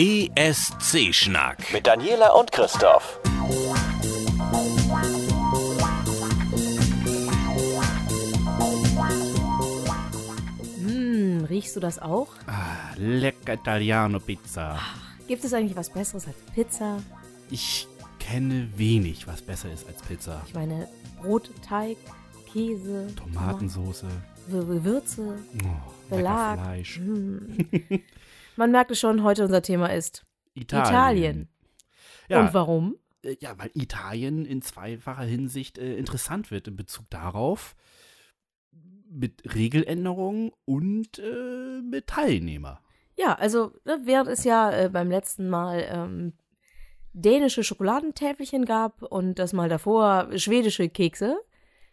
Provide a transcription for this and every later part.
ESC-Schnack. Mit Daniela und Christoph. Hm, riechst du das auch? Ah, lecker Italiano Pizza. Gibt es eigentlich was Besseres als Pizza? Ich kenne wenig, was besser ist als Pizza. Ich meine, Brotteig, Käse, Tomatensoße, Tomaten, Würze, oh, Belag. Fleisch. Hm. Man merkt es schon, heute unser Thema ist Italien. Italien. Ja, Und warum? äh, ja, weil Italien in zweifacher Hinsicht äh, interessant wird in Bezug darauf, mit Regeländerungen und äh, mit Teilnehmer. Ja, also ne, während es ja äh, beim letzten Mal ähm, dänische Schokoladentäfelchen gab und das mal davor schwedische Kekse.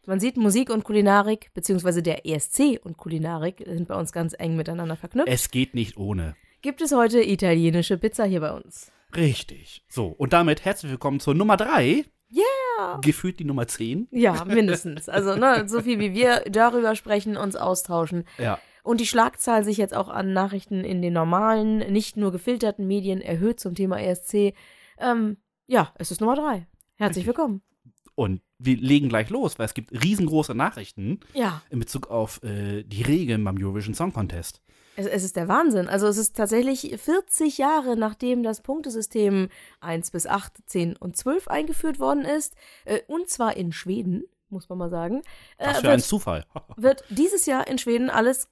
Man sieht, Musik und Kulinarik, beziehungsweise der ESC und Kulinarik sind bei uns ganz eng miteinander verknüpft. Es geht nicht ohne. Gibt es heute italienische Pizza hier bei uns? Richtig. So, und damit herzlich willkommen zur Nummer 3. Yeah! Gefühlt die Nummer 10. Ja, mindestens. Also, ne, so viel wie wir darüber sprechen, uns austauschen. Ja. Und die Schlagzahl sich jetzt auch an Nachrichten in den normalen, nicht nur gefilterten Medien erhöht zum Thema ESC. Ähm, ja, es ist Nummer drei. Herzlich Richtig. willkommen. Und wir legen gleich los, weil es gibt riesengroße Nachrichten Ja, in Bezug auf äh, die Regeln beim Eurovision Song Contest. Es, es ist der Wahnsinn. Also es ist tatsächlich 40 Jahre, nachdem das Punktesystem 1 bis 8, 10 und 12 eingeführt worden ist. Äh, und zwar in Schweden, muss man mal sagen. Äh, Was für ein Zufall. wird dieses Jahr in Schweden alles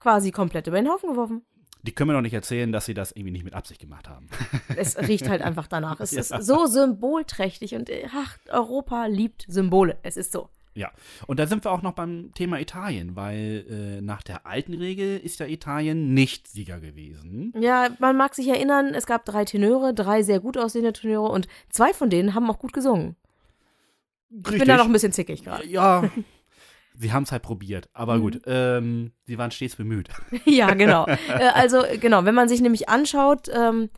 quasi komplett über den Haufen geworfen. Die können mir doch nicht erzählen, dass sie das irgendwie nicht mit Absicht gemacht haben. Es riecht halt einfach danach. Es Ja. ist so symbolträchtig und äh, ach, Europa liebt Symbole. Es ist so. Ja, und da sind wir auch noch beim Thema Italien, weil äh, nach der alten Regel ist ja Italien nicht Sieger gewesen. Ja, man mag sich erinnern, es gab drei Tenöre, drei sehr gut aussehende Tenöre und zwei von denen haben auch gut gesungen. Ich bin da noch ein bisschen zickig gerade. Ja, sie haben es halt probiert, aber Mhm. gut, ähm, sie waren stets bemüht. ja, genau. Äh, also, genau, wenn man sich nämlich anschaut, ähm,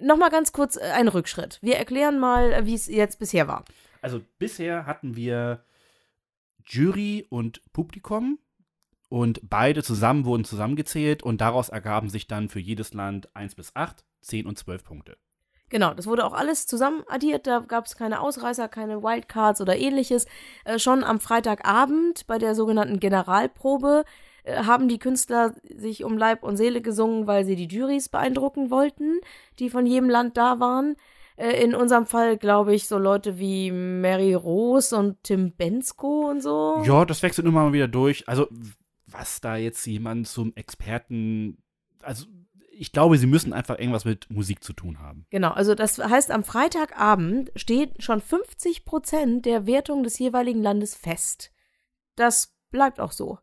nochmal ganz kurz äh, ein Rückschritt. Wir erklären mal, äh, wie es jetzt bisher war. Also bisher hatten wir Jury und Publikum und beide zusammen wurden zusammengezählt und daraus ergaben sich dann für jedes Land 1 bis 8, 10 und 12 Punkte. Genau, das wurde auch alles zusammen addiert, da gab es keine Ausreißer, keine Wildcards oder ähnliches. Äh, schon am Freitagabend bei der sogenannten Generalprobe äh, haben die Künstler sich um Leib und Seele gesungen, weil sie die Juries beeindrucken wollten, die von jedem Land da waren. Äh, in unserem Fall, glaube ich, so Leute wie Mary Rose und Tim Bensko und so. Ja, das wechselt immer mal wieder durch. Also, was da jetzt jemand zum Experten, also ich glaube, sie müssen einfach irgendwas mit Musik zu tun haben. Genau, also das heißt, am Freitagabend steht schon 50 Prozent der Wertung des jeweiligen Landes fest. Das bleibt auch so.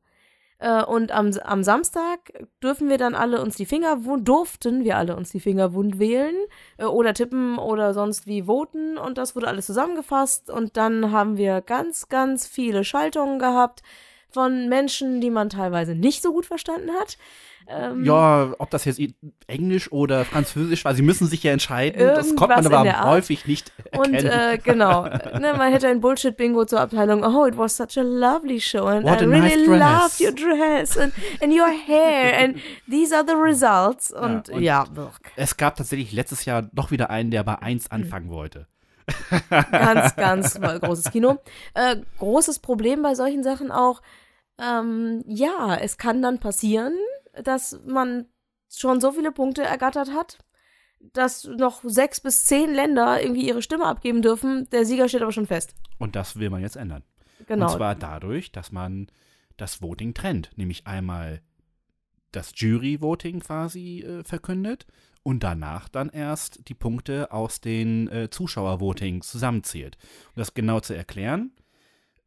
Äh, Und am, am Samstag dürfen wir dann alle uns die Finger wund, durften wir alle uns die Finger wund wählen äh, oder tippen oder sonst wie voten. Und das wurde alles zusammengefasst. Und dann haben wir ganz, ganz viele Schaltungen gehabt von Menschen, die man teilweise nicht so gut verstanden hat. Ähm, Ja, ob das jetzt Englisch oder Französisch war, sie müssen sich ja entscheiden. Das konnte man aber häufig nicht Und erkennen. äh, genau, ne, man hätte ein Bullshit-Bingo zur Abteilung, oh, it was such a lovely show and What I a really nice dress." loved your dress and, and your hair and these are the results. Und und- ja, es gab tatsächlich letztes Jahr doch wieder einen, der bei 1 Mhm. anfangen wollte. ganz, ganz großes Kino. Äh, großes Problem bei solchen Sachen auch, ähm, ja, es kann dann passieren, dass man schon so viele Punkte ergattert hat, dass noch sechs bis zehn Länder irgendwie ihre Stimme abgeben dürfen. Der Sieger steht aber schon fest. Und das will man jetzt ändern. Genau. Und zwar dadurch, dass man das Voting trennt. Nämlich einmal das Jury-Voting quasi äh, verkündet und danach dann erst die Punkte aus den äh, Zuschauer-Votings zusammenzählt. Um das genau zu erklären,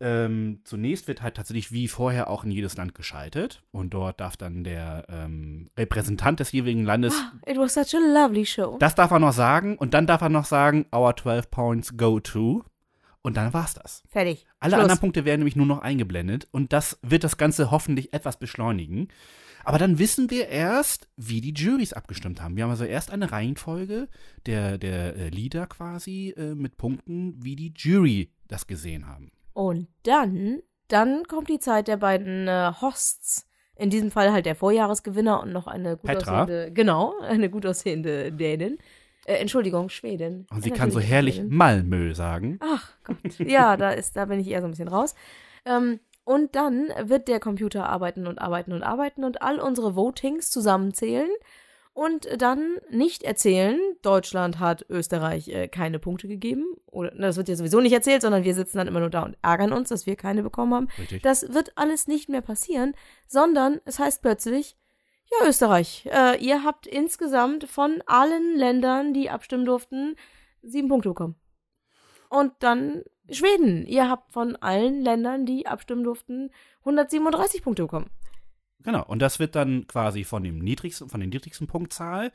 ähm, zunächst wird halt tatsächlich wie vorher auch in jedes Land geschaltet und dort darf dann der ähm, Repräsentant des jeweiligen Landes, It was such a lovely show. das darf er noch sagen und dann darf er noch sagen, our 12 points go to und dann war's das. Fertig. Alle Schluss. anderen Punkte werden nämlich nur noch eingeblendet und das wird das Ganze hoffentlich etwas beschleunigen. Aber dann wissen wir erst, wie die Juries abgestimmt haben. Wir haben also erst eine Reihenfolge der, der äh, Lieder quasi äh, mit Punkten, wie die Jury das gesehen haben. Und dann, dann kommt die Zeit der beiden äh, Hosts In diesem Fall halt der Vorjahresgewinner und noch eine gut Petra. aussehende, genau, eine gut aussehende Dänin. Äh, Entschuldigung, Schwedin. Und sie kann so herrlich Schwedin. Malmö sagen. Ach Gott. Ja, da ist, da bin ich eher so ein bisschen raus. Ähm, und dann wird der Computer arbeiten und arbeiten und arbeiten und all unsere Votings zusammenzählen und dann nicht erzählen, Deutschland hat Österreich äh, keine Punkte gegeben. Oder na, das wird ja sowieso nicht erzählt, sondern wir sitzen dann immer nur da und ärgern uns, dass wir keine bekommen haben. Richtig. Das wird alles nicht mehr passieren, sondern es heißt plötzlich, ja, Österreich, äh, ihr habt insgesamt von allen Ländern, die abstimmen durften, sieben Punkte bekommen. Und dann Schweden, ihr habt von allen Ländern, die abstimmen durften, 137 Punkte bekommen. Genau. Und das wird dann quasi von dem niedrigsten, von der niedrigsten Punktzahl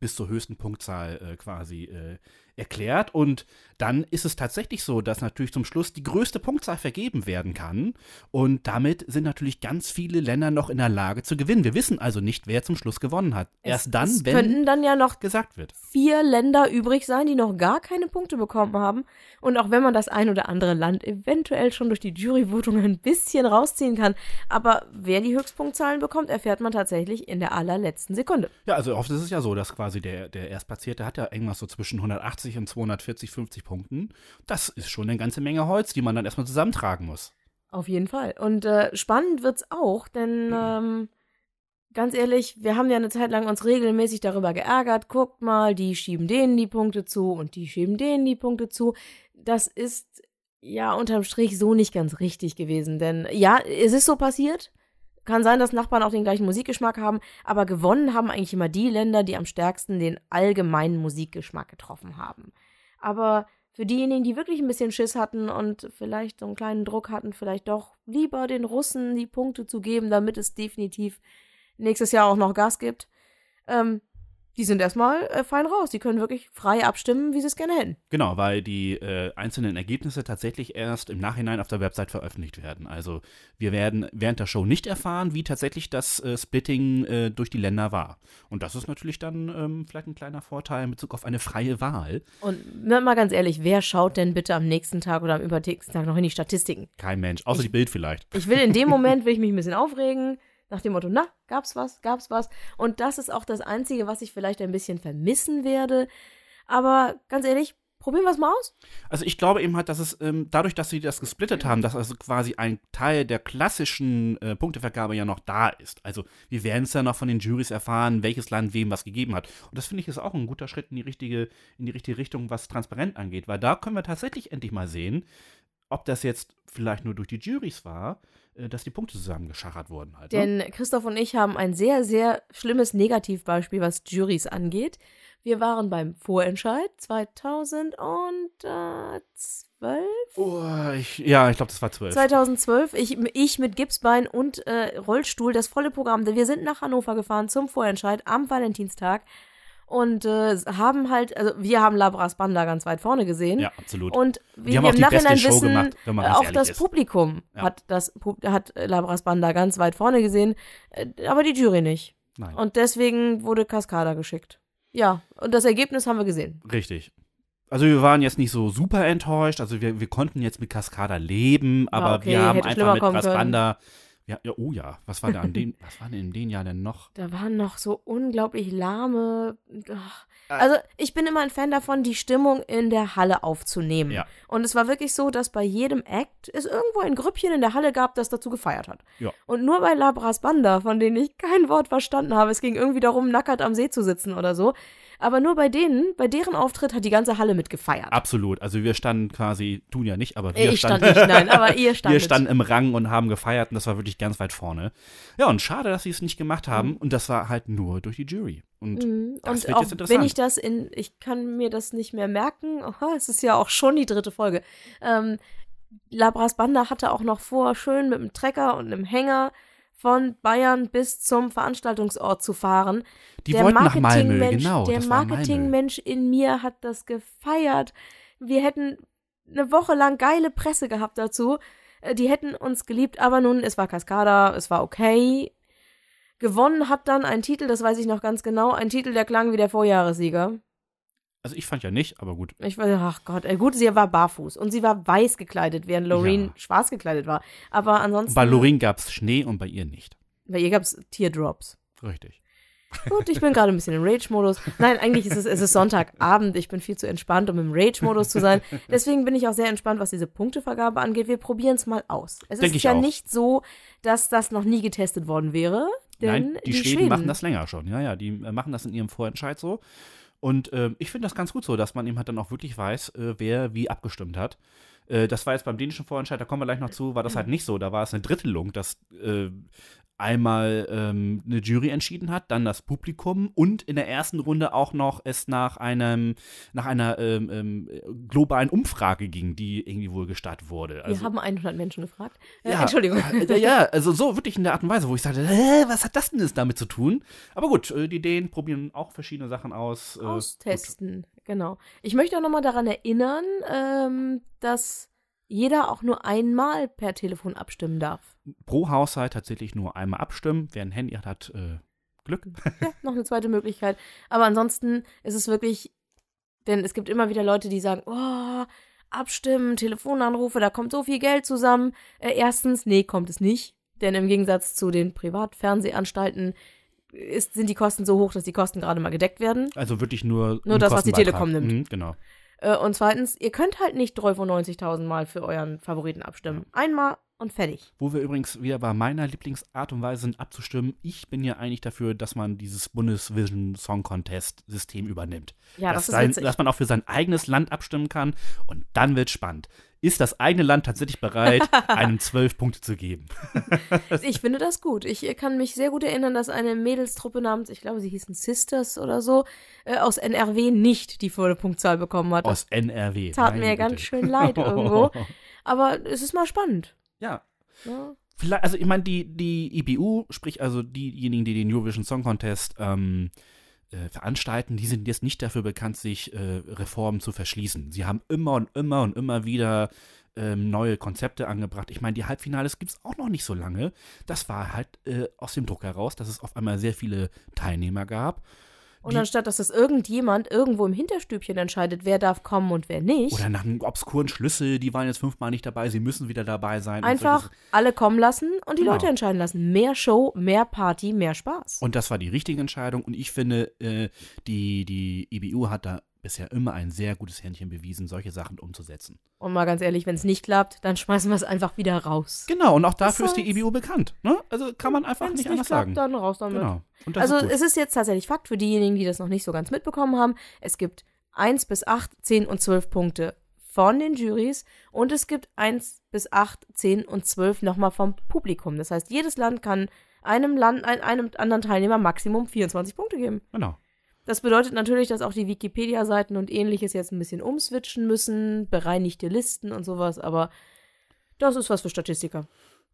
bis zur höchsten Punktzahl äh, quasi äh, erklärt. Und dann ist es tatsächlich so, dass natürlich zum Schluss die größte Punktzahl vergeben werden kann. Und damit sind natürlich ganz viele Länder noch in der Lage zu gewinnen. Wir wissen also nicht, wer zum Schluss gewonnen hat. Erst es, dann, es wenn könnten dann ja noch gesagt wird. vier Länder übrig sein, die noch gar keine Punkte bekommen haben. Und auch wenn man das ein oder andere Land eventuell schon durch die Juryvotung ein bisschen rausziehen kann, aber wer die Höchstpunktzahlen bekommt, erfährt man tatsächlich in der allerletzten Sekunde. Ja, also oft ist es ja so, dass quasi der, der Erstplatzierte hat ja irgendwas so zwischen 180 und 240, 50 Punkten. Das ist schon eine ganze Menge Holz, die man dann erstmal zusammentragen muss. Auf jeden Fall. Und äh, spannend wird's auch, denn ähm, ganz ehrlich, wir haben ja eine Zeit lang uns regelmäßig darüber geärgert. Guckt mal, die schieben denen die Punkte zu und die schieben denen die Punkte zu. Das ist ja unterm Strich so nicht ganz richtig gewesen, denn ja, es ist so passiert. Kann sein, dass Nachbarn auch den gleichen Musikgeschmack haben, aber gewonnen haben eigentlich immer die Länder, die am stärksten den allgemeinen Musikgeschmack getroffen haben. Aber für diejenigen, die wirklich ein bisschen Schiss hatten und vielleicht so einen kleinen Druck hatten, vielleicht doch lieber den Russen die Punkte zu geben, damit es definitiv nächstes Jahr auch noch Gas gibt, ähm, die sind erstmal äh, fein raus. Die können wirklich frei abstimmen, wie sie es gerne hätten. Genau, weil die äh, einzelnen Ergebnisse tatsächlich erst im Nachhinein auf der Website veröffentlicht werden. Also wir werden während der Show nicht erfahren, wie tatsächlich das äh, Splitting äh, durch die Länder war. Und das ist natürlich dann ähm, vielleicht ein kleiner Vorteil in Bezug auf eine freie Wahl. Und na, mal ganz ehrlich, wer schaut denn bitte am nächsten Tag oder am übernächsten Tag noch in die Statistiken? Kein Mensch, außer die Bild vielleicht. Ich will in dem Moment, will ich mich ein bisschen aufregen, nach dem Motto, na, gab's was, gab's was. Und das ist auch das Einzige, was ich vielleicht ein bisschen vermissen werde. Aber ganz ehrlich, probieren wir es mal aus. Also ich glaube eben halt, dass es ähm, dadurch, dass sie das gesplittet haben, dass also quasi ein Teil der klassischen äh, Punktevergabe ja noch da ist. Also wir werden es ja noch von den Juries erfahren, welches Land wem was gegeben hat. Und das finde ich ist auch ein guter Schritt in die richtige, in die richtige Richtung, was transparent angeht, weil da können wir tatsächlich endlich mal sehen, ob das jetzt vielleicht nur durch die Juries war, dass die Punkte zusammengeschachert wurden halt. Ne? Denn Christoph und ich haben ein sehr, sehr schlimmes Negativbeispiel, was Juries angeht. Wir waren beim Vorentscheid 2012. Oh, ich, ja, ich glaube, das war zwölf. 2012, ich, ich mit Gipsbein und äh, Rollstuhl, das volle Programm. Wir sind nach Hannover gefahren zum Vorentscheid am Valentinstag und äh, haben halt, also wir haben Labras Banda ganz weit vorne gesehen. Ja, absolut. Und haben wir auch im Nachhinein wissen, gemacht, auch das ist. Publikum Ja. hat das hat Labras Banda ganz weit vorne gesehen, äh, aber die Jury nicht. Nein. Und deswegen wurde Cascada geschickt. Ja, und das Ergebnis haben wir gesehen. Richtig. Also wir waren jetzt nicht so super enttäuscht. Also wir, wir konnten jetzt mit Cascada leben, aber okay, wir haben hätte einfach mit. Rasbanda. Ja, ja, oh ja, was war denn an den, was war denn in den Jahren denn noch? Da waren noch so unglaublich lahme. Ach. Äh. Also, ich bin immer ein Fan davon, die Stimmung in der Halle aufzunehmen. Ja. Und es war wirklich so, dass bei jedem Act es irgendwo ein Grüppchen in der Halle gab, das dazu gefeiert hat. Ja. Und nur bei Labras Banda, von denen ich kein Wort verstanden habe, es ging irgendwie darum, nackert am See zu sitzen oder so. Aber nur bei denen, bei deren Auftritt hat die ganze Halle mitgefeiert. Absolut. Also wir standen quasi, tun ja nicht, aber wir ich stand standen, nicht, nein, aber ihr wir standet. standen im Rang und haben gefeiert und das war wirklich ganz weit vorne. Ja, und schade, dass sie es nicht gemacht haben und das war halt nur durch die Jury. Und Mhm. das Und wird auch jetzt interessant. wenn ich das in, ich kann mir das nicht mehr merken, Aha, es ist ja auch schon die dritte Folge. Ähm, Labras Banda hatte auch noch vor, schön mit einem Trecker und einem Hänger von Bayern bis zum Veranstaltungsort zu fahren. die der wollten nach Malmö, Marketingmensch, genau. der. Marketingmensch in mir hat das gefeiert. Wir hätten eine Woche lang geile Presse gehabt dazu. Äh, Die hätten uns geliebt, aber nun, es war Cascada, es war okay. Gewonnen hat dann ein Titel, das weiß ich noch ganz genau, ein Titel, der klang wie der Vorjahressieger. Also ich fand ja nicht, aber gut. Ich weiß, ach Gott, gut, sie war barfuß und sie war weiß gekleidet, während Loreen Ja. schwarz gekleidet war. Aber ansonsten. Bei Lorin gab es Schnee und bei ihr nicht. Bei ihr gab es Teardrops. Richtig. Gut, ich bin gerade ein bisschen im Rage-Modus. Nein, eigentlich ist es, es ist Sonntagabend. Ich bin viel zu entspannt, um im Rage-Modus zu sein. Deswegen bin ich auch sehr entspannt, was diese Punktevergabe angeht. Wir probieren es mal aus. Es Denk ist ja auch. nicht so, dass das noch nie getestet worden wäre. Nein, die, Schweden, machen das länger schon. Ja, ja, die äh, machen das in ihrem Vorentscheid so. Und ähm, ich finde das ganz gut so, dass man eben halt dann auch wirklich weiß, äh, wer wie abgestimmt hat. Äh, das war jetzt beim dänischen Vorentscheid, da kommen wir gleich noch zu, war das halt nicht so. Da war es eine Drittelung, dass äh, einmal ähm, eine Jury entschieden hat, dann das Publikum und in der ersten Runde auch noch es nach einem nach einer ähm, ähm, globalen Umfrage ging, die irgendwie wohl gestartet wurde. Wir Also, haben 100 Menschen gefragt. Äh, ja, Entschuldigung. äh, Ja, also so wirklich in der Art und Weise, wo ich sagte, hä, was hat das denn jetzt damit zu tun? Aber gut, äh, die Dänen probieren auch verschiedene Sachen aus. äh, Austesten, genau. Ich möchte auch nochmal daran erinnern, ähm, dass jeder auch nur einmal per Telefon abstimmen darf. Pro Haushalt tatsächlich nur einmal abstimmen. Wer ein Handy hat, hat äh, Glück. Ja, noch eine zweite Möglichkeit. Aber ansonsten ist es wirklich, denn es gibt immer wieder Leute, die sagen, oh, abstimmen, Telefonanrufe, da kommt so viel Geld zusammen. Äh, erstens, nee, kommt es nicht. Denn im Gegensatz zu den Privatfernsehanstalten ist, sind die Kosten so hoch, dass die Kosten gerade mal gedeckt werden. Also wirklich nur. Nur das, was die. Telekom nimmt. Mhm, genau. Äh, und zweitens, ihr könnt halt nicht 93.000 Mal für euren Favoriten abstimmen. Einmal und fertig. Wo wir übrigens wieder bei meiner Lieblingsart und Weise sind, abzustimmen. Ich bin ja eigentlich dafür, dass man dieses Bundesvision Song Contest System übernimmt. Ja, dass, das ist sein, dass man auch für sein eigenes Land abstimmen kann und dann wird spannend. Ist das eigene Land tatsächlich bereit, einem zwölf Punkte zu geben? Ich finde das gut. Ich äh, kann mich sehr gut erinnern, dass eine Mädelstruppe namens, ich glaube, sie hießen Sisters oder so, äh, aus NRW nicht die volle Punktzahl bekommen hat. Aus NRW. tat mir Güte. ganz schön leid irgendwo. Aber es ist mal spannend. Ja, Ne? Vielleicht, also ich meine, die, die IBU, sprich also diejenigen, die den Eurovision Song Contest ähm, äh, veranstalten, die sind jetzt nicht dafür bekannt, sich äh, Reformen zu verschließen. Sie haben immer und immer und immer wieder ähm, neue Konzepte angebracht. Ich meine, die Halbfinales gibt es auch noch nicht so lange. Das war halt äh, aus dem Druck heraus, dass es auf einmal sehr viele Teilnehmer gab. Und Die- anstatt, dass das irgendjemand irgendwo im Hinterstübchen entscheidet, wer darf kommen und wer nicht, Oder nach einem obskuren Schlüssel, die waren jetzt fünfmal nicht dabei, sie müssen wieder dabei sein. einfach alle kommen lassen und die Genau. Leute entscheiden lassen. Mehr Show, mehr Party, mehr Spaß. Und das war die richtige Entscheidung. Und ich finde, äh, die, die IBU hat da bisher immer ein sehr gutes Händchen bewiesen, solche Sachen umzusetzen. Und mal ganz ehrlich, wenn es nicht klappt, dann schmeißen wir es einfach wieder raus. Genau, und auch dafür Das ist die heißt- IBU bekannt. Ne? Also kann man einfach nicht nicht anders klappt, sagen. dann raus damit. Genau. Also ist es ist jetzt tatsächlich Fakt für diejenigen, die das noch nicht so ganz mitbekommen haben. Es gibt 1 bis 8, 10 und 12 Punkte von den Juries und es gibt 1 bis 8, 10 und 12 nochmal vom Publikum. Das heißt, jedes Land kann einem Land, ein, einem anderen Teilnehmer Maximum 24 Punkte geben. genau. Das bedeutet natürlich, dass auch die Wikipedia-Seiten und ähnliches jetzt ein bisschen umswitchen müssen, bereinigte Listen und sowas, aber das ist was für Statistiker.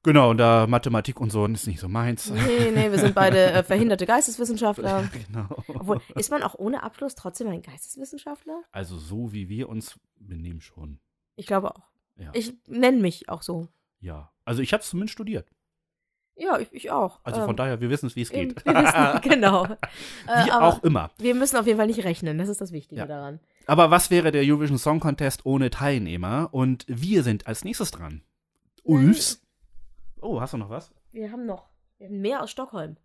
Genau, und da Mathematik und so ist nicht so meins. Nee, nee, wir sind beide äh, verhinderte Geisteswissenschaftler. genau. Obwohl, ist man auch ohne Abschluss trotzdem ein Geisteswissenschaftler? Also so wie wir uns benehmen schon. Ich glaube auch. Ja. Ich nenne mich auch so. ja. Also ich habe es zumindest studiert. Ja, ich, ich auch. Also von Ähm, daher, wir wissen es, wie es geht. Wir wissen, genau. Äh, Wie aber auch immer. wir müssen auf jeden Fall nicht rechnen. Das ist das Wichtige Ja. daran. Aber was wäre der Eurovision Song Contest ohne Teilnehmer? Und wir sind als nächstes dran. Ulfs. Oh, hast du noch was? Wir haben noch wir haben mehr aus Stockholm.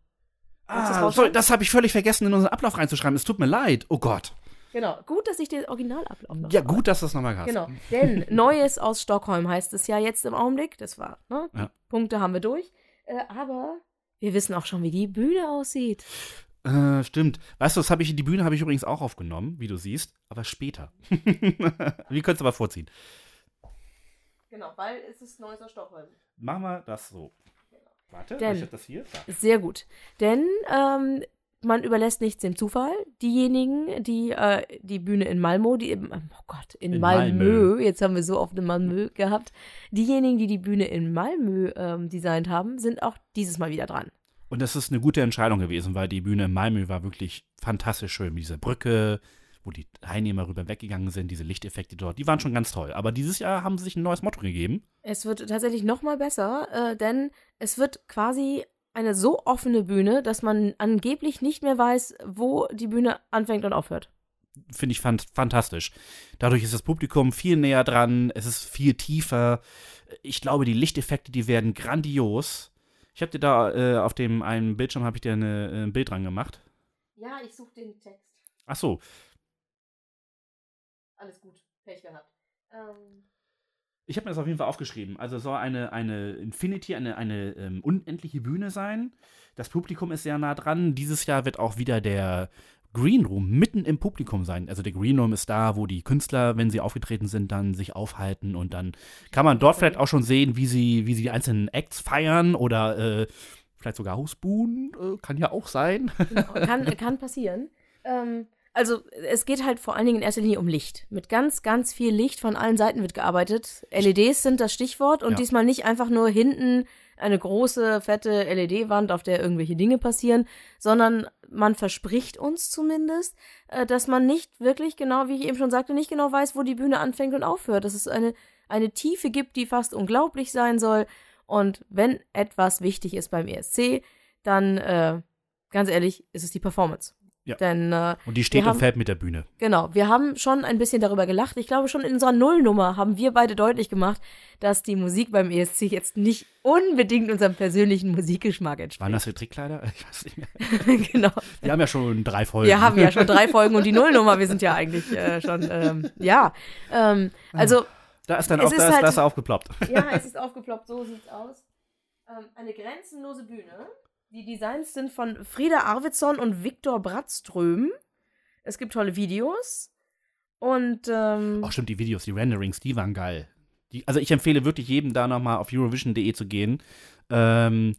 Das Ah, sorry, das habe ich völlig vergessen, in unseren Ablauf reinzuschreiben. Es tut mir leid. Oh Gott. Genau. Gut, dass ich den Originalablauf noch Ja, habe. gut, dass du es nochmal hast. Genau. Denn Neues aus Stockholm heißt es ja jetzt im Augenblick. Das war, ne? Ja. Punkte haben wir durch. Äh, aber wir wissen auch schon, wie die Bühne aussieht. Äh, stimmt. Weißt du, das habe ich, die Bühne habe ich übrigens auch aufgenommen, wie du siehst, aber später. wie könntest du aber vorziehen? Genau, weil es ist Neues aus Stockholm. Machen wir das so. Warte, Denn- ich habe das hier. Da. Sehr gut. Denn ähm, man überlässt nichts dem Zufall. Diejenigen, die äh, die Bühne in Malmö, die im, oh Gott, in, In Malmö, Malmö. jetzt haben wir so oft in Malmö gehabt, diejenigen, die die Bühne in Malmö ähm, designt haben, sind auch dieses Mal wieder dran. Und das ist eine gute Entscheidung gewesen, weil die Bühne in Malmö war wirklich fantastisch schön. Mit dieser Brücke, wo die Teilnehmer rüber weggegangen sind, diese Lichteffekte dort, die waren schon ganz toll. Aber dieses Jahr haben sie sich ein neues Motto gegeben. Es wird tatsächlich noch mal besser, äh, denn es wird quasi eine so offene Bühne, dass man angeblich nicht mehr weiß, wo die Bühne anfängt und aufhört. Finde ich fand, fantastisch. Dadurch ist das Publikum viel näher dran, es ist viel tiefer. Ich glaube, die Lichteffekte, die werden grandios. Ich habe dir da äh, auf dem einen Bildschirm habe ich dir eine, äh, ein Bild dran gemacht. Ja, ich suche den Text. Ach so. Alles gut. Pech gehabt. Ähm, Ich habe mir das auf jeden Fall aufgeschrieben. Also soll eine, eine Infinity, eine, eine ähm, unendliche Bühne sein. Das Publikum ist sehr nah dran. Dieses Jahr wird auch wieder der Green Room mitten im Publikum sein. Also der Green Room ist da, wo die Künstler, wenn sie aufgetreten sind, dann sich aufhalten und dann kann man dort vielleicht auch schon sehen, wie sie, wie sie die einzelnen Acts feiern oder äh, vielleicht sogar ausbuhen. Äh, kann ja auch sein. Genau, kann, kann passieren. Ähm, also es geht halt vor allen Dingen in erster Linie um Licht. Mit ganz, ganz viel Licht von allen Seiten wird gearbeitet. LEDs sind das Stichwort und Ja. diesmal nicht einfach nur hinten eine große, fette LED-Wand, auf der irgendwelche Dinge passieren, sondern man verspricht uns zumindest, äh, dass man nicht wirklich genau, wie ich eben schon sagte, nicht genau weiß, wo die Bühne anfängt und aufhört. Dass es eine, eine Tiefe gibt, die fast unglaublich sein soll. Und wenn etwas wichtig ist beim ESC, dann, äh, ganz ehrlich, ist es die Performance. Ja. Denn, äh, Und die steht und haben- fällt mit der Bühne. genau, wir haben schon ein bisschen darüber gelacht. Ich glaube, schon in unserer Nullnummer haben wir beide deutlich gemacht, dass die Musik beim ESC jetzt nicht unbedingt unserem persönlichen Musikgeschmack Waren entspricht. das die Trickkleider? Ich weiß nicht mehr. genau. Wir haben ja schon drei Folgen. Wir haben ja schon drei Folgen und die Nullnummer. Wir sind ja eigentlich äh, schon, ähm, ja. Ähm, also, Da ist dann auch, da ist, halt- da ist er aufgeploppt. Ja, es ist aufgeploppt, so sieht's aus. Ähm, eine grenzenlose Bühne. Die Designs sind von Frieda Arvidsson und Viktor Brattström. Es gibt tolle Videos. Und ähm, Ach stimmt, die Videos, die Renderings, die waren geil. Die, also ich empfehle wirklich jedem da nochmal auf Eurovision.de zu gehen. Ähm,